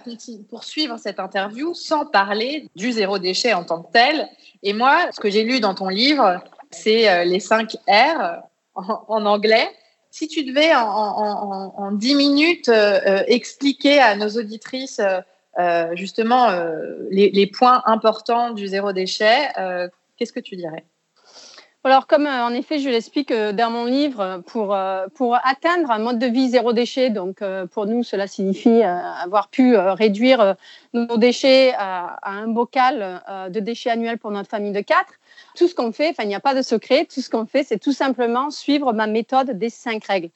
poursuivre cette interview sans parler du zéro déchet en tant que tel. Et moi, ce que j'ai lu dans ton livre, c'est euh, les 5 R en, anglais. Si tu devais en, 10 minutes euh, euh, expliquer à nos auditrices justement les, points importants du zéro déchet, qu'est-ce que tu dirais? Alors, comme euh, en effet, je l'explique euh, dans mon livre, pour, euh, pour atteindre un mode de vie zéro déchet, donc pour nous, cela signifie avoir pu réduire nos déchets à, un bocal de déchets annuels pour notre famille de quatre. Tout ce qu'on fait, enfin, il n'y a pas de secret, tout ce qu'on fait, c'est tout simplement suivre ma méthode des cinq règles.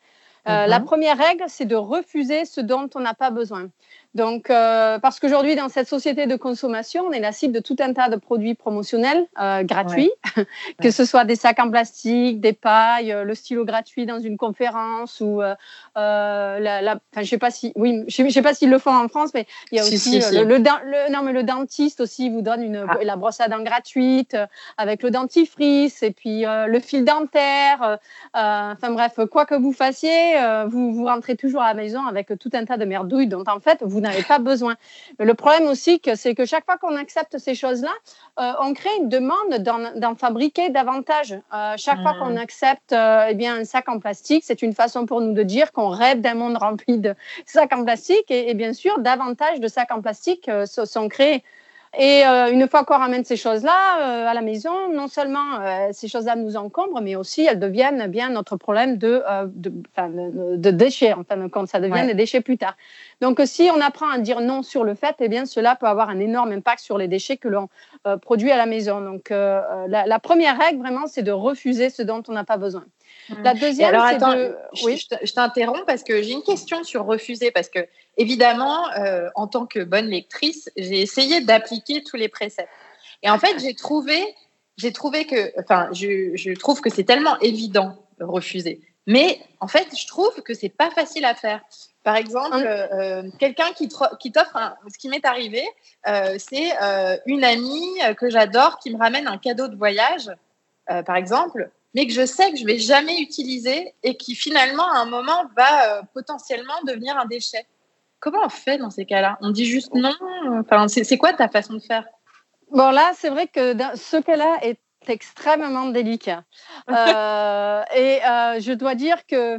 La mhm. première règle, c'est de refuser ce dont on n'a pas besoin. Donc, euh, parce qu'aujourd'hui, dans cette société de consommation, on est la cible de tout un tas de produits promotionnels euh, gratuits, que ce soit des sacs en plastique, des pailles, euh, le stylo gratuit dans une conférence ou euh, la, la enfin, je sais pas si, oui, je sais, pas s'ils le font en France, mais il y a aussi Le, le, non, mais le dentiste aussi vous donne une, ah. la brosse à dents gratuite avec le dentifrice et puis le fil dentaire. enfin bref, quoi que vous fassiez, vous vous rentrez toujours à la maison avec tout un tas de merdouilles dont en fait vous n'avez pas besoin. Mais le problème aussi, c'est que chaque fois qu'on accepte ces choses-là, euh, on crée une demande d'en fabriquer davantage. Euh, chaque fois qu'on mmh. accepte euh, eh bien, un sac en plastique, c'est une façon pour nous de dire qu'on rêve d'un monde rempli de sacs en plastique. Et, et bien sûr, davantage de sacs en plastique sont créés. Et euh, une fois qu'on ramène ces choses-là euh, à la maison, non seulement euh, ces choses-là nous encombrent, mais aussi elles deviennent bien notre problème de, de, de, déchets. En fin de compte, ça devient des déchets plus tard. Donc, si on apprend à dire non sur le fait, eh bien, cela peut avoir un énorme impact sur les déchets que l'on produit à la maison. Donc, la, la, première règle, vraiment, c'est de refuser ce dont on n'a pas besoin. La deuxième, alors, attends, de... oui. je t'interromps parce que j'ai une question sur refuser, parce que évidemment, euh, en tant que bonne lectrice, j'ai essayé d'appliquer tous les préceptes. Et en fait, j'ai trouvé, j'ai trouvé que, enfin, je, je trouve que c'est tellement évident de refuser. Mais en fait, je trouve que c'est pas facile à faire. Par exemple, euh, quelqu'un qui, qui t'offre, ce qui m'est arrivé, euh, c'est euh, une amie que j'adore qui me ramène un cadeau de voyage, euh, par exemple, mais que je sais que je vais jamais utiliser et qui finalement à un moment va potentiellement devenir un déchet. Comment on fait dans ces cas-là? On dit juste non? Enfin, C'est quoi ta façon de faire? Bon, là, c'est vrai que ce cas-là est extrêmement délicat. Euh, et euh, je dois dire que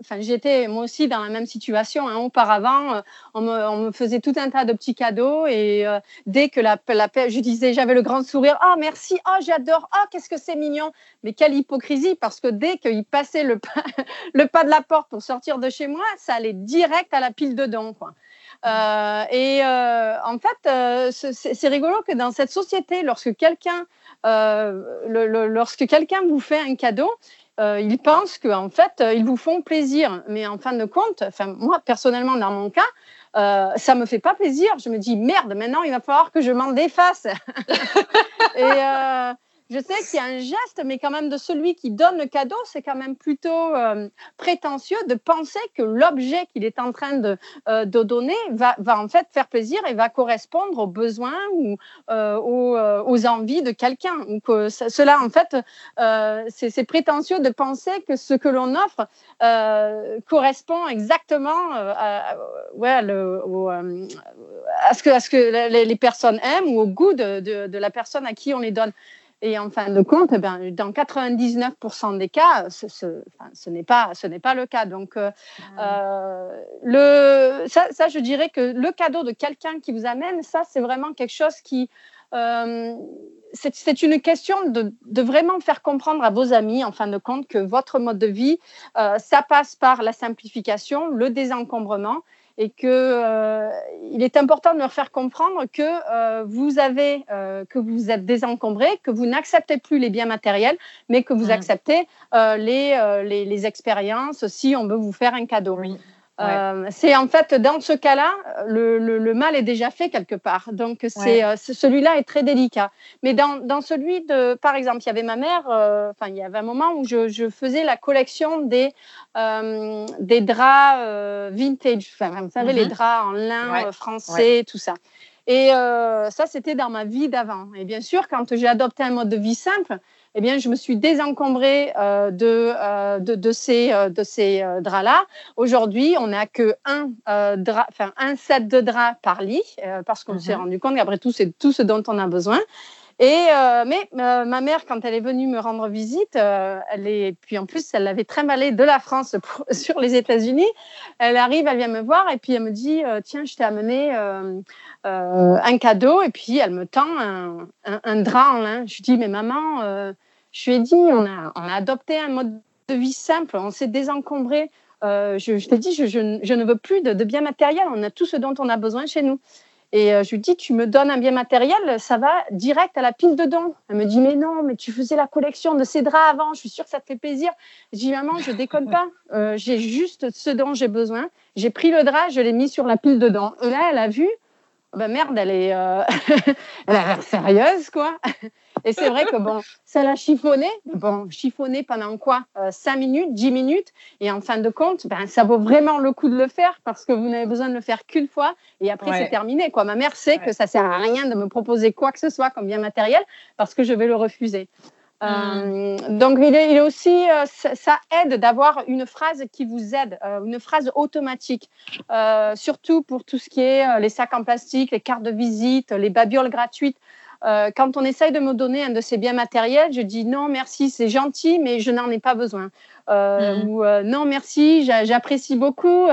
enfin, j'étais moi aussi dans la même situation. Hein. Auparavant, euh, on me, faisait tout un tas de petits cadeaux et euh, dès que je disais, j'avais le grand sourire, ah merci, ah j'adore, ah qu'est-ce que c'est mignon. Mais quelle hypocrisie parce que dès qu'il passait le pas, le pas de la porte pour sortir de chez moi, ça allait direct à la pile de dons. Euh, et en fait, c'est rigolo que dans cette société, lorsque quelqu'un lorsque quelqu'un vous fait un cadeau, ils pensent qu'en fait, ils vous font plaisir. Mais en fin de compte, moi, personnellement, dans mon cas, euh, ça me fait pas plaisir. Je me dis merde, maintenant il va falloir que je m'en défasse. et, euh, je sais qu'il y a un geste, mais quand même de celui qui donne le cadeau, c'est quand même plutôt euh, prétentieux de penser que l'objet qu'il est en train de, euh, donner va, en fait faire plaisir et va correspondre aux besoins ou euh, aux, envies de quelqu'un. Cela, en fait, c'est prétentieux de penser que ce que l'on offre correspond exactement à, ce que, les, personnes aiment ou au goût de la personne à qui on les donne. Et en fin de compte, eh dans 99% des cas, ce, ce, enfin, ce n'est pas, pas le cas. Donc, euh, ah euh, le, ça, ça, je dirais que le cadeau de quelqu'un qui vous amène, ça, c'est vraiment quelque chose qui... Euh, c'est une question de, de, vraiment faire comprendre à vos amis, en fin de compte, que votre mode de vie, euh, ça passe par la simplification, le désencombrement et que euh, il est important de leur faire comprendre que euh, vous avez euh, que vous êtes désencombré, que vous n'acceptez plus les biens matériels, mais que vous mmh. acceptez les, les, les, expériences si on veut vous faire un cadeau. Oui. Euh, c'est en fait dans ce cas-là, le, le, mal est déjà fait quelque part. Donc c'est euh, celui-là est très délicat. Mais dans, dans, celui de, par exemple, il y avait ma mère. Euh, enfin, il y avait un moment où je, je faisais la collection des des draps vintage. Enfin, vous savez les mhm. draps en lin français, tout ça. Et ça, c'était dans ma vie d'avant. Et bien sûr, quand j'ai adopté un mode de vie simple, eh bien, je me suis désencombrée euh, de, euh, de, de, ces, euh, de ces draps-là. Aujourd'hui, on n'a que un, drap, enfin, un set de draps par lit, parce qu'on s'est mhm. rendu compte qu'après tout, c'est tout ce dont on a besoin. Et mais ma mère, quand elle est venue me rendre visite, elle est, puis en plus, elle l'avait très malé de la France sur les États-Unis. Elle arrive, elle vient me voir et puis elle me dit, tiens, je t'ai amené un cadeau et puis elle me tend un, un, un drap en lin. Je dis, mais maman, je lui ai dit, on a, adopté un mode de vie simple, on s'est désencombré. Euh, je, je t'ai dit, je, ne veux plus de, de biens matériels, on a tout ce dont on a besoin chez nous. Et euh, je lui dis, tu me donnes un bien matériel, ça va direct à la pile de dons. Elle me dit, mais non, mais tu faisais la collection de ces draps avant, je suis sûre que ça te fait plaisir. Je dis, maman, je déconne pas, euh, j'ai juste ce dont j'ai besoin. J'ai pris le drap, je l'ai mis sur la pile de dons. Et là, elle a vu, ben merde, elle est, euh, elle a l'air sérieuse, quoi. Et c'est vrai que bon, ça l'a chiffonné. Bon, chiffonné pendant quoi euh, 5 minutes, 10 minutes. Et en fin de compte, ben, ça vaut vraiment le coup de le faire parce que vous n'avez besoin de le faire qu'une fois et après c'est terminé. Quoi. Ma mère sait que ça sert à rien de me proposer quoi que ce soit comme bien matériel parce que je vais le refuser. Mm. Euh, donc, il est, il est aussi, euh, ça, ça, aide d'avoir une phrase qui vous aide, euh, une phrase automatique, euh, surtout pour tout ce qui est euh, les sacs en plastique, les cartes de visite, les babioles gratuites. Euh, quand on essaye de me donner un de ces biens matériels, je dis non, merci, c'est gentil, mais je n'en ai pas besoin. Mm. Ou non, merci, j'apprécie beaucoup,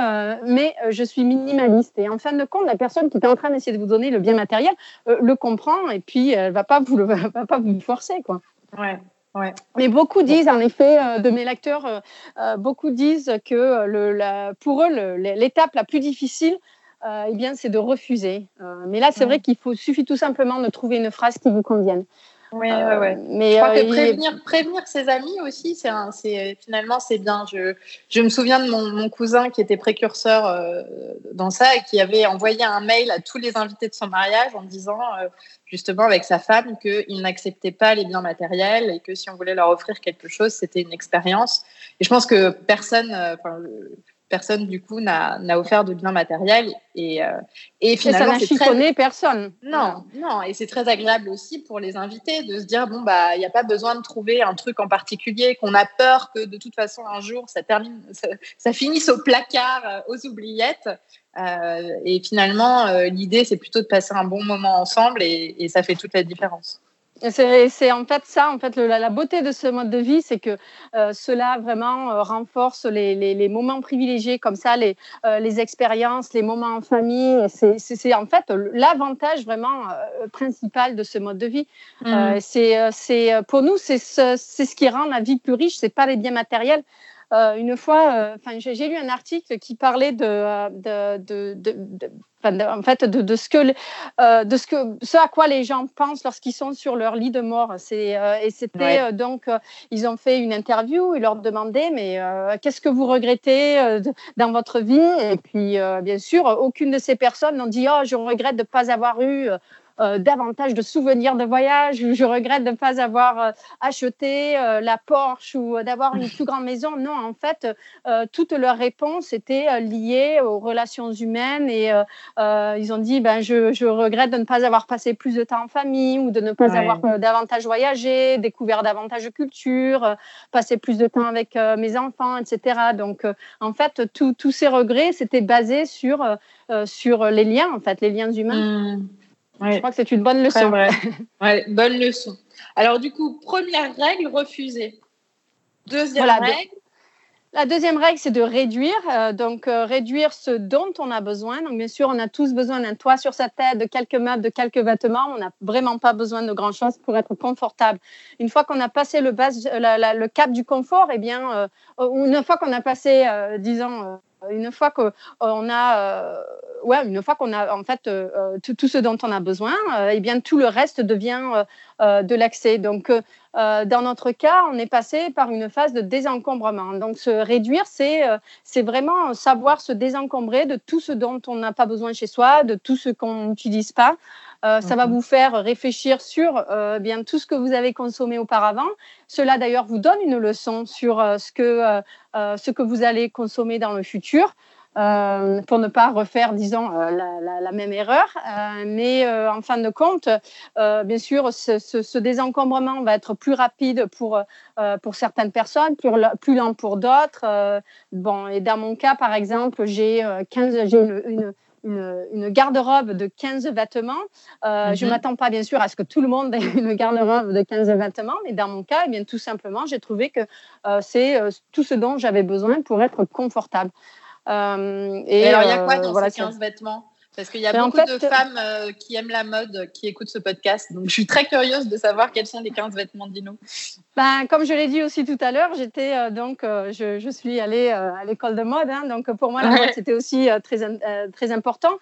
mais je suis minimaliste. Et en fin de compte, la personne qui est en train d'essayer de vous donner le bien matériel le comprend et puis elle va pas vous le, va pas vous forcer, quoi. Ouais. Ouais. Mais beaucoup disent, en effet, euh, de mes lecteurs, euh, euh, beaucoup disent que le, la, pour eux, l'étape la plus difficile, eh bien, c'est de refuser. mais là, c'est vrai qu'il faut suffit tout simplement de trouver une phrase qui vous convienne. Oui, euh, ouais, Mais je crois que prévenir, prévenir ses amis aussi, c'est, c'est finalement c'est bien. Je, je me souviens de mon, mon cousin qui était précurseur euh, dans ça et qui avait envoyé un mail à tous les invités de son mariage en disant euh, justement avec sa femme qu'il n'acceptait pas les biens matériels et que si on voulait leur offrir quelque chose, c'était une expérience. Et je pense que personne, enfin, personne du coup n'a offert de biens matériels et, euh, et finalement et ça n'a très... personne. Non non et c'est très agréable aussi pour les invités de se dire bon bah il n'y a pas besoin de trouver un truc en particulier qu'on a peur que de toute façon un jour ça termine ça, ça finisse au placard euh, aux oubliettes. Euh, et finalement euh, l'idée c'est plutôt de passer un bon moment ensemble et, et ça fait toute la différence C'est en fait ça, en fait, la, beauté de ce mode de vie, c'est que euh, cela vraiment euh, renforce les, les, moments privilégiés comme ça, les, euh, les expériences, les moments en famille. C'est en fait l'avantage vraiment principal de ce mode de vie. Mmh. c'est pour nous, c'est ce, ce qui rend la vie plus riche. C'est pas les biens matériels. Euh, une fois, euh, j'ai lu un article qui parlait de, de, de, de en fait, de, ce que, euh, de ce que, ce à quoi les gens pensent lorsqu'ils sont sur leur lit de mort. C'est et c'était donc, ils ont fait une interview, ils leur demandaient, mais qu'est-ce que vous regrettez dans votre vie? Et puis, bien sûr, aucune de ces personnes n'ont dit, oh, je regrette de ne pas avoir eu euh, davantage de souvenirs de voyage, je regrette de ne pas avoir euh, acheté euh, la Porsche ou d'avoir une plus grande maison. Non, en fait, toutes leurs réponses étaient liées aux relations humaines et ils ont dit, ben, je, je, regrette de ne pas avoir passé plus de temps en famille ou de ne pas avoir davantage voyagé, découvert davantage de culture, passé plus de temps avec mes enfants, etc. Donc, en fait, tous ces regrets, c'était basé sur, sur les liens, en fait, les liens humains. Mmh. Je crois que c'est une bonne leçon. ouais, bonne leçon. Alors, du coup, première règle, refuser. Deuxième règle. La deuxième règle, c'est de réduire. Euh, donc, euh, réduire ce dont on a besoin. Donc, bien sûr, on a tous besoin d'un toit sur sa tête, de quelques meubles, de quelques vêtements. On n'a vraiment pas besoin de grand-chose pour être confortable. Une fois qu'on a passé le, base, le cap du confort, eh bien, euh, une fois qu'on a passé, disons, une fois qu'on a ouais, une fois qu'on a en fait euh, euh, tout, ce dont on a besoin, euh, eh bien tout le reste devient de l'accès. Donc dans notre cas, on est passé par une phase de désencombrement. Donc se réduire, c'est c'est vraiment savoir se désencombrer de tout ce dont on n'a pas besoin chez soi, de tout ce qu'on n'utilise pas. Ça va mhm. vous faire réfléchir sur bien tout ce que vous avez consommé auparavant. Cela d'ailleurs vous donne une leçon sur ce que ce que vous allez consommer dans le futur. Euh, pour ne pas refaire, disons, euh, la, même erreur. Euh, mais en fin de compte, bien sûr, ce, désencombrement va être plus rapide pour, pour certaines personnes, plus, plus lent pour d'autres. bon, et dans mon cas, par exemple, j'ai une, une, une, garde-robe de 15 vêtements. Je ne mhm. m'attends pas, bien sûr, à ce que tout le monde ait une garde-robe de 15 vêtements, mais dans mon cas, eh bien, tout simplement, j'ai trouvé que c'est tout ce dont j'avais besoin pour être confortable. Euh, et, alors, il y a quoi euh, dans ces 15 vêtements? Parce qu'il y a beaucoup de femmes euh, qui aiment la mode, qui écoutent ce podcast. Donc, je suis très curieuse de savoir quels sont les 15 vêtements d'Ino. Ben, comme je l'ai dit aussi tout à l'heure, j'étais donc, je, je, suis allée à l'école de mode. Hein, donc, pour moi, la mode, c'était aussi très, très important.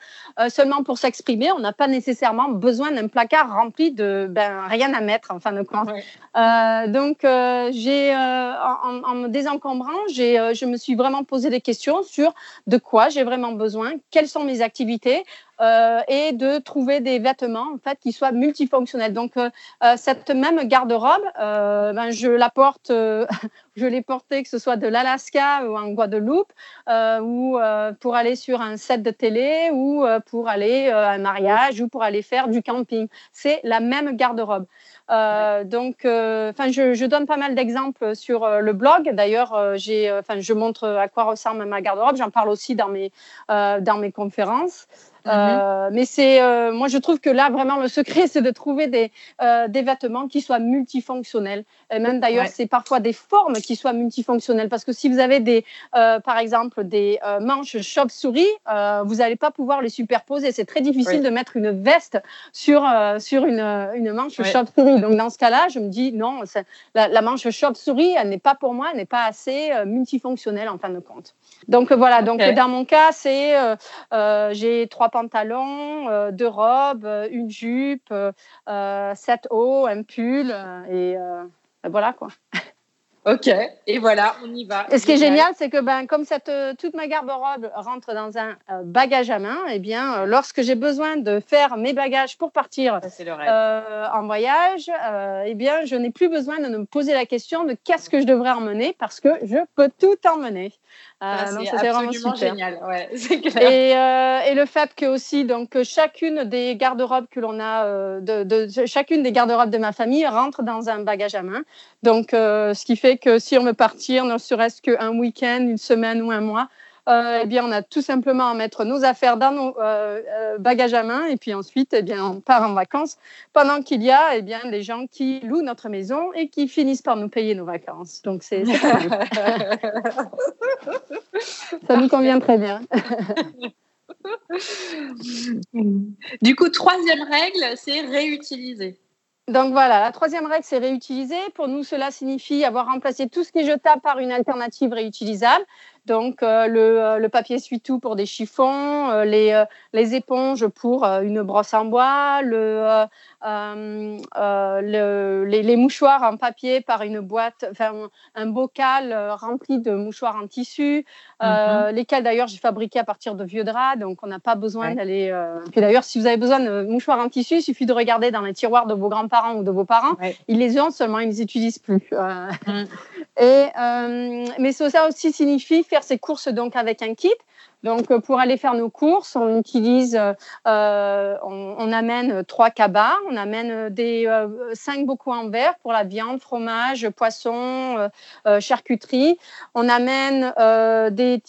seulement pour s'exprimer, on n'a pas nécessairement besoin d'un placard rempli de ben, rien à mettre, en fin de compte. donc, j'ai, en, en, me désencombrant, j'ai, je me suis vraiment posé des questions sur de quoi j'ai vraiment besoin, quelles sont mes activités euh, et de trouver des vêtements en fait qui soient multifonctionnels. Donc euh, euh, cette même garde-robe, ben, je la porte, je l'ai portée que ce soit de l'Alaska ou en Guadeloupe, ou pour aller sur un set de télé, ou pour aller à un mariage, ou pour aller faire du camping. C'est la même garde-robe. donc, enfin, je, je, donne pas mal d'exemples sur le blog. D'ailleurs, j'ai, enfin, je montre à quoi ressemble ma garde-robe. J'en parle aussi dans mes dans mes conférences. Euh, mais c'est, euh, moi, je trouve que là, vraiment, le secret, c'est de trouver des, euh, des vêtements qui soient multifonctionnels. Et même d'ailleurs, c'est parfois des formes qui soient multifonctionnelles. Parce que si vous avez des, par exemple, des manches chauve-souris, vous n'allez pas pouvoir les superposer. C'est très difficile de mettre une veste sur, sur une, une manche chauve-souris. Donc, dans ce cas-là, je me dis, non, la, la manche chauve-souris, elle n'est pas pour moi, elle n'est pas assez multifonctionnelle en fin de compte. Donc voilà, donc dans mon cas, c'est euh, j'ai trois pantalons, euh, deux robes, une jupe, sept hauts, un pull et voilà quoi. Ok, et voilà, on y va. Et ce qui est génial, c'est que ben, comme cette, toute ma garde-robe rentre dans un bagage à main, eh bien, lorsque j'ai besoin de faire mes bagages pour partir en voyage, eh bien, je n'ai plus besoin de me poser la question de qu'est-ce que je devrais emmener parce que je peux tout emmener. Ah, euh, c'est absolument génial. Ouais, et, euh, et, le fait que aussi, donc, chacune des garde-robes que l'on a, euh, de, de, chacune des garde-robes de ma famille rentre dans un bagage à main. Donc, ce qui fait que si on veut partir, ne serait-ce qu'un week-end, une semaine ou un mois, euh, eh bien, on a tout simplement à mettre nos affaires dans nos bagages à main et puis ensuite, eh bien, on part en vacances pendant qu'il y a eh bien, des gens qui louent notre maison et qui finissent par nous payer nos vacances. Donc, c'est ça nous convient très bien. du coup, troisième règle, c'est réutiliser. Donc voilà, la troisième règle, c'est réutiliser. Pour nous, cela signifie avoir remplacé tout ce qui est jetable par une alternative réutilisable. Donc euh, le, euh, le, papier suit-tout pour des chiffons, euh, les, les, éponges pour une brosse en bois, le, le les, les, mouchoirs en papier par une boîte, enfin un bocal rempli de mouchoirs en tissu, mm-hmm. lesquels d'ailleurs j'ai fabriqué à partir de vieux draps, donc on n'a pas besoin d'aller. Puis d'ailleurs, si vous avez besoin de mouchoirs en tissu, il suffit de regarder dans les tiroirs de vos grands-parents ou de vos parents. Ils les ont seulement, ils ne les utilisent plus. Mm. Et mais ça aussi signifie faire ses courses donc avec un kit. Donc euh, pour aller faire nos courses, on utilise, euh, on, amène trois cabas, on amène des euh, cinq bocaux en verre pour la viande, fromage, poisson, charcuterie. On amène des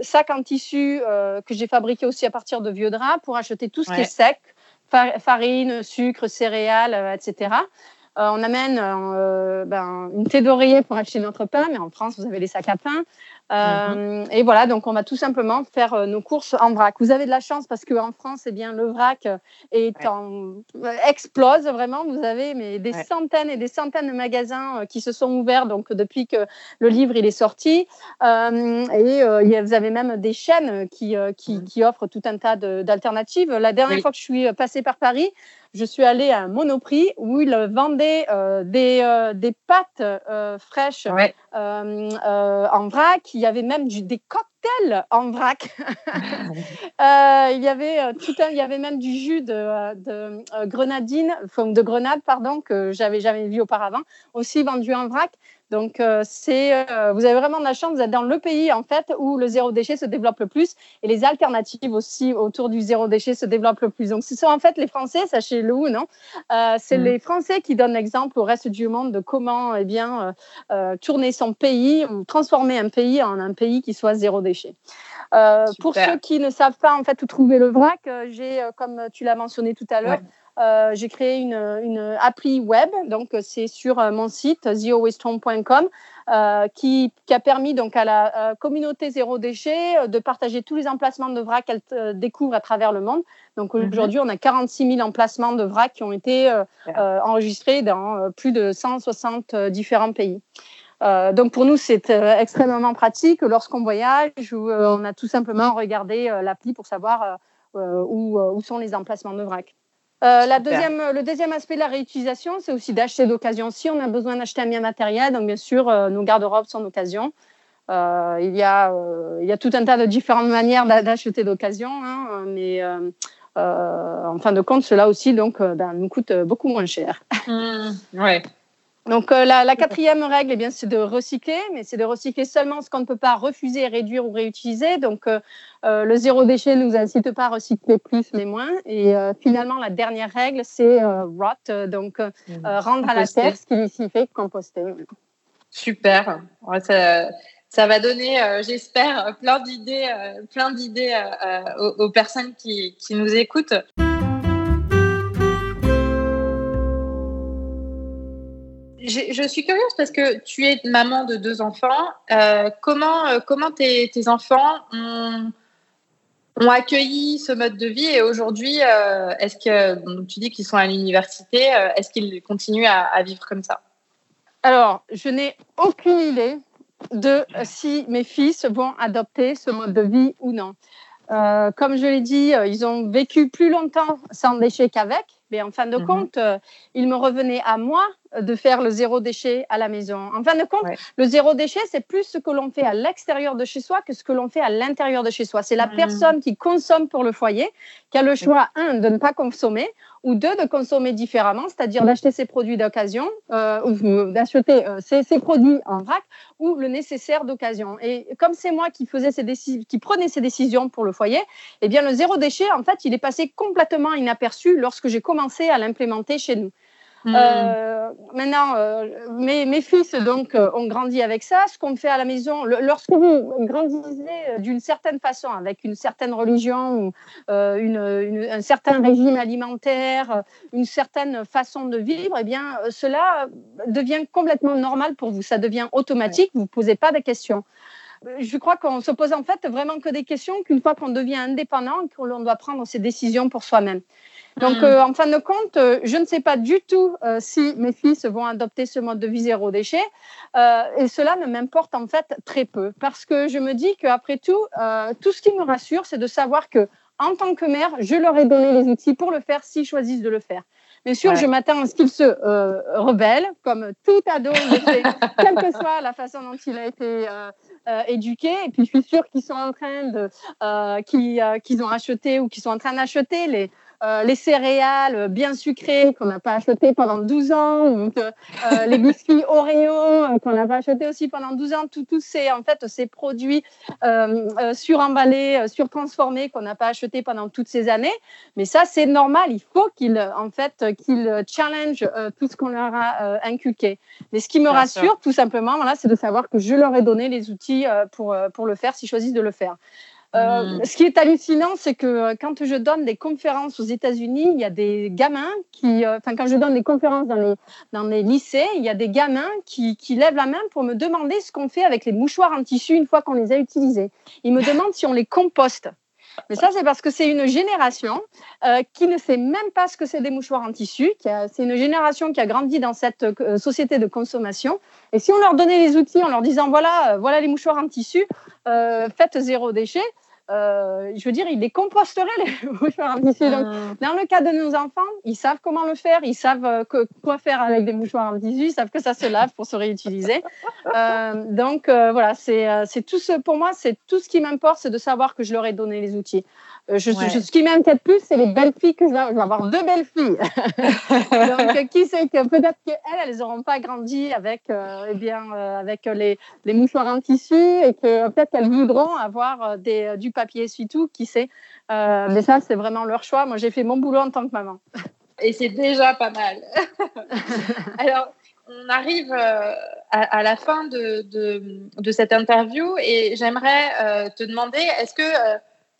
sacs en tissu que j'ai fabriqués aussi à partir de vieux draps pour acheter tout ce qui est sec, farine, sucre, céréales, etc. on amène ben, une thé d'oreiller pour acheter notre pain, mais en France, vous avez les sacs à pain. Euh, et voilà, donc on va tout simplement faire euh, nos courses en vrac. Vous avez de la chance parce qu'en France, eh bien, le vrac euh, en... explose vraiment. Vous avez mais, des centaines et des centaines de magasins qui se sont ouverts donc, depuis que le livre il est sorti. et vous avez même des chaînes qui, qui, mmh. qui offrent tout un tas d'alternatives. La dernière fois que je suis passée par Paris, je suis allée à un Monoprix où ils vendaient des, des pâtes fraîches en vrac il y avait même des cocktails en vrac. Euh, il y avait euh, tout un, il y avait même du jus de, de euh, grenadine, de grenade pardon, que j'avais jamais vu auparavant, aussi vendu en vrac. Donc, euh, c'est, euh, vous avez vraiment de la chance, vous êtes dans le pays en fait où le zéro déchet se développe le plus et les alternatives aussi autour du zéro déchet se développent le plus. Donc, ce sont en fait les Français, sachez-le ou non, euh, c'est mm. les Français qui donnent l'exemple au reste du monde de comment eh bien, tourner son pays ou transformer un pays en un pays qui soit zéro déchet. pour ceux qui ne savent pas en fait où trouver le vrac, j'ai, comme tu l'as mentionné tout à l'heure, euh, j'ai créé une, une, appli web, donc c'est sur euh, mon site zeroWasteHome.com, euh, qui, qui, a permis donc à la communauté zéro déchet de partager tous les emplacements de vrac qu'elle découvre à travers le monde. Donc mhm. aujourd'hui, on a 46 000 emplacements de vrac qui ont été enregistrés dans plus de 160 différents pays. Euh, donc pour nous, c'est extrêmement pratique lorsqu'on voyage ou on a tout simplement regardé l'appli pour savoir où, où, sont les emplacements de vrac. Euh, la deuxième, le deuxième aspect de la réutilisation, c'est aussi d'acheter d'occasion. Si on a besoin d'acheter un bien matériel, donc bien sûr, euh, nos garde-robes sont d'occasion. Euh, il, y a, il y a tout un tas de différentes manières d'acheter d'occasion, hein, mais en fin de compte, cela aussi donc, ben, nous coûte beaucoup moins cher. Mmh, ouais. Donc euh, la, quatrième règle, eh bien, c'est de recycler, mais c'est de recycler seulement ce qu'on ne peut pas refuser, réduire ou réutiliser. Donc euh, euh, le zéro déchet ne nous incite pas à recycler plus, mais moins. Et finalement, la dernière règle, c'est rot, donc mmh. rendre à la terre ce qui lui fait composter. Super. ça, va donner, j'espère, plein d'idées, plein d'idées aux, personnes qui, qui nous écoutent. Je suis curieuse parce que tu es maman de deux enfants. Euh, comment euh, comment tes, enfants ont, accueilli ce mode de vie et aujourd'hui, euh, est-ce que tu dis qu'ils sont à l'université, est-ce qu'ils continuent à, vivre comme ça? Alors, je n'ai aucune idée de si mes fils vont adopter ce mode de vie ou non. comme je l'ai dit, ils ont vécu plus longtemps sans déchets qu'avec. Mais en fin de mhm. compte, il me revenait à moi de faire le zéro déchet à la maison. En fin de compte, le zéro déchet, c'est plus ce que l'on fait à l'extérieur de chez soi que ce que l'on fait à l'intérieur de chez soi. C'est la mmh. personne qui consomme pour le foyer qui a le choix, un, de ne pas consommer, ou deux, de consommer différemment, c'est-à-dire d'acheter ses produits d'occasion, euh, ou d'acheter euh, ses, produits en vrac, ou le nécessaire d'occasion. Et comme c'est moi qui, faisais ces qui prenais ces décisions pour le foyer, eh bien, le zéro déchet, en fait, il est passé complètement inaperçu lorsque j'ai commencé à l'implémenter chez nous. Hmm. Euh, maintenant, euh, mes, mes, fils donc euh, ont grandi avec ça. Ce qu'on fait à la maison, lorsque vous grandissez d'une certaine façon, avec une certaine religion ou une, une, un certain régime alimentaire, une certaine façon de vivre, eh bien, cela devient complètement normal pour vous. Ça devient automatique. Vous ne posez pas de questions je crois qu'on se pose en fait vraiment que des questions qu'une fois qu'on devient indépendant, qu'on doit prendre ses décisions pour soi-même. Donc, mm. euh, en fin de compte, euh, je ne sais pas du tout euh, si mes fils vont adopter ce mode de vie zéro déchet. et cela ne m'importe en fait très peu. Parce que je me dis qu'après tout, tout ce qui me rassure, c'est de savoir que en tant que mère, je leur ai donné les outils pour le faire s'ils choisissent de le faire. Bien sûr, je m'attends à ce qu'ils se rebellent, comme tout ado le fait, quelle que soit la façon dont il a été éduqué. Et puis, je suis sûre qu'ils sont en train de, qu'ils ont acheté ou qu'ils sont en train d'acheter les euh, les céréales bien sucrées qu'on n'a pas achetées pendant 12 ans, ou euh, les biscuits Oreo euh, qu'on n'a pas achetés aussi pendant 12 ans, tous ces, en fait, ces produits suremballés, surtransformés qu'on n'a pas achetés pendant toutes ces années. Mais ça, c'est normal. Il faut qu'ils en fait, qu'ils challenge tout ce qu'on leur a inculqué. Mais ce qui me rassure, tout simplement, voilà, c'est de savoir que je leur ai donné les outils pour, pour le faire s'ils choisissent de le faire. Euh, mm. Ce qui est hallucinant, c'est que euh, quand je donne des conférences aux États-Unis, il y a des gamins qui, euh, enfin, quand je donne des conférences dans les, dans les lycées, il y a des gamins qui, qui lèvent la main pour me demander ce qu'on fait avec les mouchoirs en tissu une fois qu'on les a utilisés. Ils me demandent si on les composte. Mais ça, c'est parce que c'est une génération euh, qui ne sait même pas ce que c'est des mouchoirs en tissu. C'est une génération qui a grandi dans cette euh, société de consommation. Et si on leur donnait les outils en leur disant voilà, voilà les mouchoirs en tissu, faites zéro déchet, euh, je veux dire, ils les composteraient, les mouchoirs en tissu. Donc, ah. dans le cas de nos enfants, ils savent comment le faire, ils savent euh, quoi faire avec des mouchoirs en tissu, ils savent que ça se lave pour se réutiliser. Euh, donc, voilà, c'est tout ce, pour moi, c'est tout ce qui m'importe, c'est de savoir que je leur ai donné les outils. Euh, je, ce qui m'inquiète plus, c'est les belles filles que je vais, je vais avoir. deux belles filles. Donc, qui sait que peut-être qu'elles, elles n'auront pas grandi avec, euh, eh bien, euh, avec les, les, mouchoirs en tissu et que peut-être qu'elles voudront avoir des, du papier essuie-tout, qui sait. mais ça, c'est vraiment leur choix. Moi, j'ai fait mon boulot en tant que maman. Et c'est déjà pas mal. Alors, on arrive à, la fin de, de, de, cette interview et j'aimerais te demander, est-ce que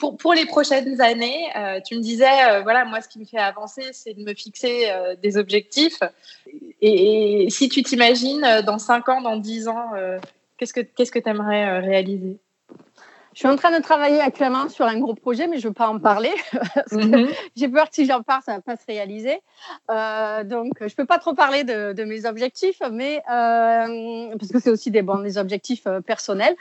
pour, pour, les prochaines années, euh, tu me disais, euh, voilà, moi, ce qui me fait avancer, c'est de me fixer euh, des objectifs. Et, si tu t'imagines dans 5 ans, dans 10 ans, qu'est-ce que tu que aimerais réaliser? Je suis en train de travailler actuellement sur un gros projet, mais je ne veux pas en parler. Mhm. J'ai peur que si j'en parle, ça ne va pas se réaliser. donc, je ne peux pas trop parler de, de mes objectifs, mais parce que c'est aussi des, des objectifs personnels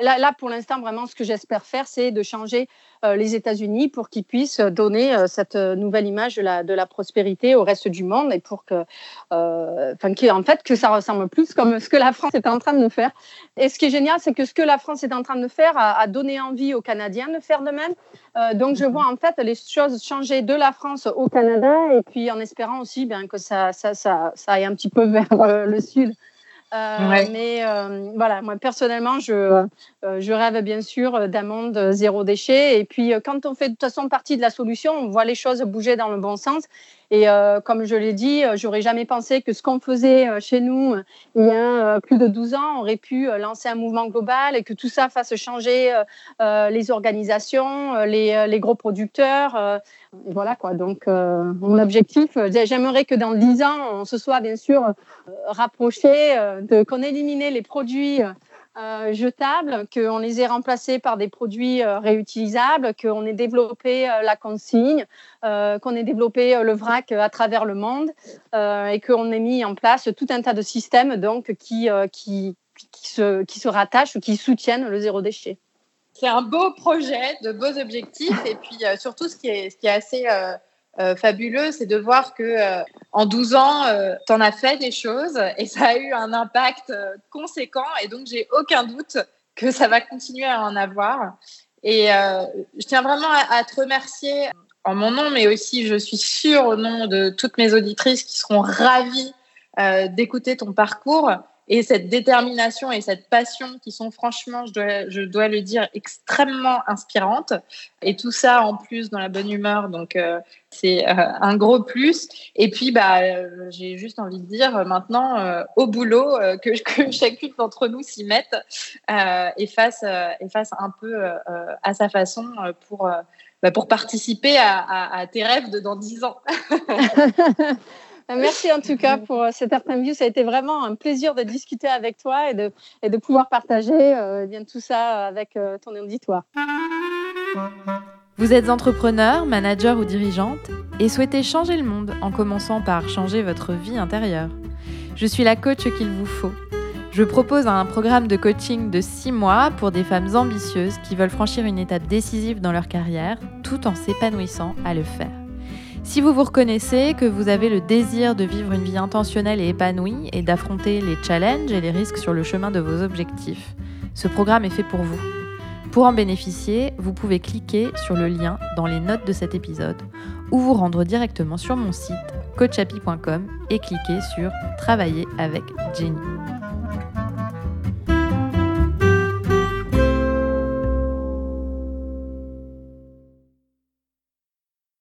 là, pour l'instant, vraiment, ce que j'espère faire, c'est de changer euh, les États-Unis pour qu'ils puissent donner euh, cette nouvelle image de la, prospérité au reste du monde et pour que, euh, en fait, que ça ressemble plus comme ce que la France est en train de faire. Et ce qui est génial, c'est que ce que la France est en train de faire a, donné envie aux Canadiens de faire de même. donc, je vois en fait les choses changer de la France au Canada et puis en espérant aussi bien que ça, ça aille un petit peu vers le sud. Euh, mais euh, voilà, moi personnellement, je, euh, je rêve bien sûr d'un monde zéro déchet. Et puis, quand on fait de toute façon partie de la solution, on voit les choses bouger dans le bon sens. Et comme je l'ai dit, j'aurais jamais pensé que ce qu'on faisait chez nous il y a plus de 12 ans aurait pu lancer un mouvement global et que tout ça fasse changer les organisations, les, gros producteurs. Et voilà quoi. Donc, mon objectif, j'aimerais que dans 10 ans, on se soit bien sûr rapproché qu'on ait éliminé les produits euh, jetables, qu'on les ait remplacés par des produits euh, réutilisables, qu'on ait développé euh, la consigne, qu'on ait développé le vrac à travers le monde et qu'on ait mis en place tout un tas de systèmes donc, qui, qui, qui, se, qui se rattachent ou qui soutiennent le zéro déchet. C'est un beau projet, de beaux objectifs et puis surtout ce qui est, ce qui est assez euh, fabuleux, c'est de voir que euh, en 12 ans, euh, tu en as fait des choses et ça a eu un impact conséquent. Et donc, j'ai aucun doute que ça va continuer à en avoir. Et je tiens vraiment à, te remercier en mon nom, mais aussi, je suis sûre, au nom de toutes mes auditrices qui seront ravies d'écouter ton parcours et cette détermination et cette passion qui sont franchement, je dois, le dire, extrêmement inspirantes. Et tout ça en plus dans la bonne humeur, donc euh, c'est euh, un gros plus. Et puis, bah, euh, j'ai juste envie de dire maintenant au boulot que, chacune d'entre nous s'y mette et fasse, et fasse un peu à sa façon pour, bah, pour participer à, à, tes rêves de dans 10 ans. Euh, merci en tout cas pour euh, cette interview. Ça a été vraiment un plaisir de discuter avec toi et de, et de pouvoir partager euh, bien tout ça avec ton auditoire. Vous êtes entrepreneur, manager ou dirigeante et souhaitez changer le monde en commençant par changer votre vie intérieure. Je suis la coach qu'il vous faut. Je propose un programme de coaching de 6 mois pour des femmes ambitieuses qui veulent franchir une étape décisive dans leur carrière tout en s'épanouissant à le faire. Si vous vous reconnaissez, que vous avez le désir de vivre une vie intentionnelle et épanouie et d'affronter les challenges et les risques sur le chemin de vos objectifs, ce programme est fait pour vous. Pour en bénéficier, vous pouvez cliquer sur le lien dans les notes de cet épisode ou vous rendre directement sur mon site coachapi.com et cliquer sur Travailler avec Jenny.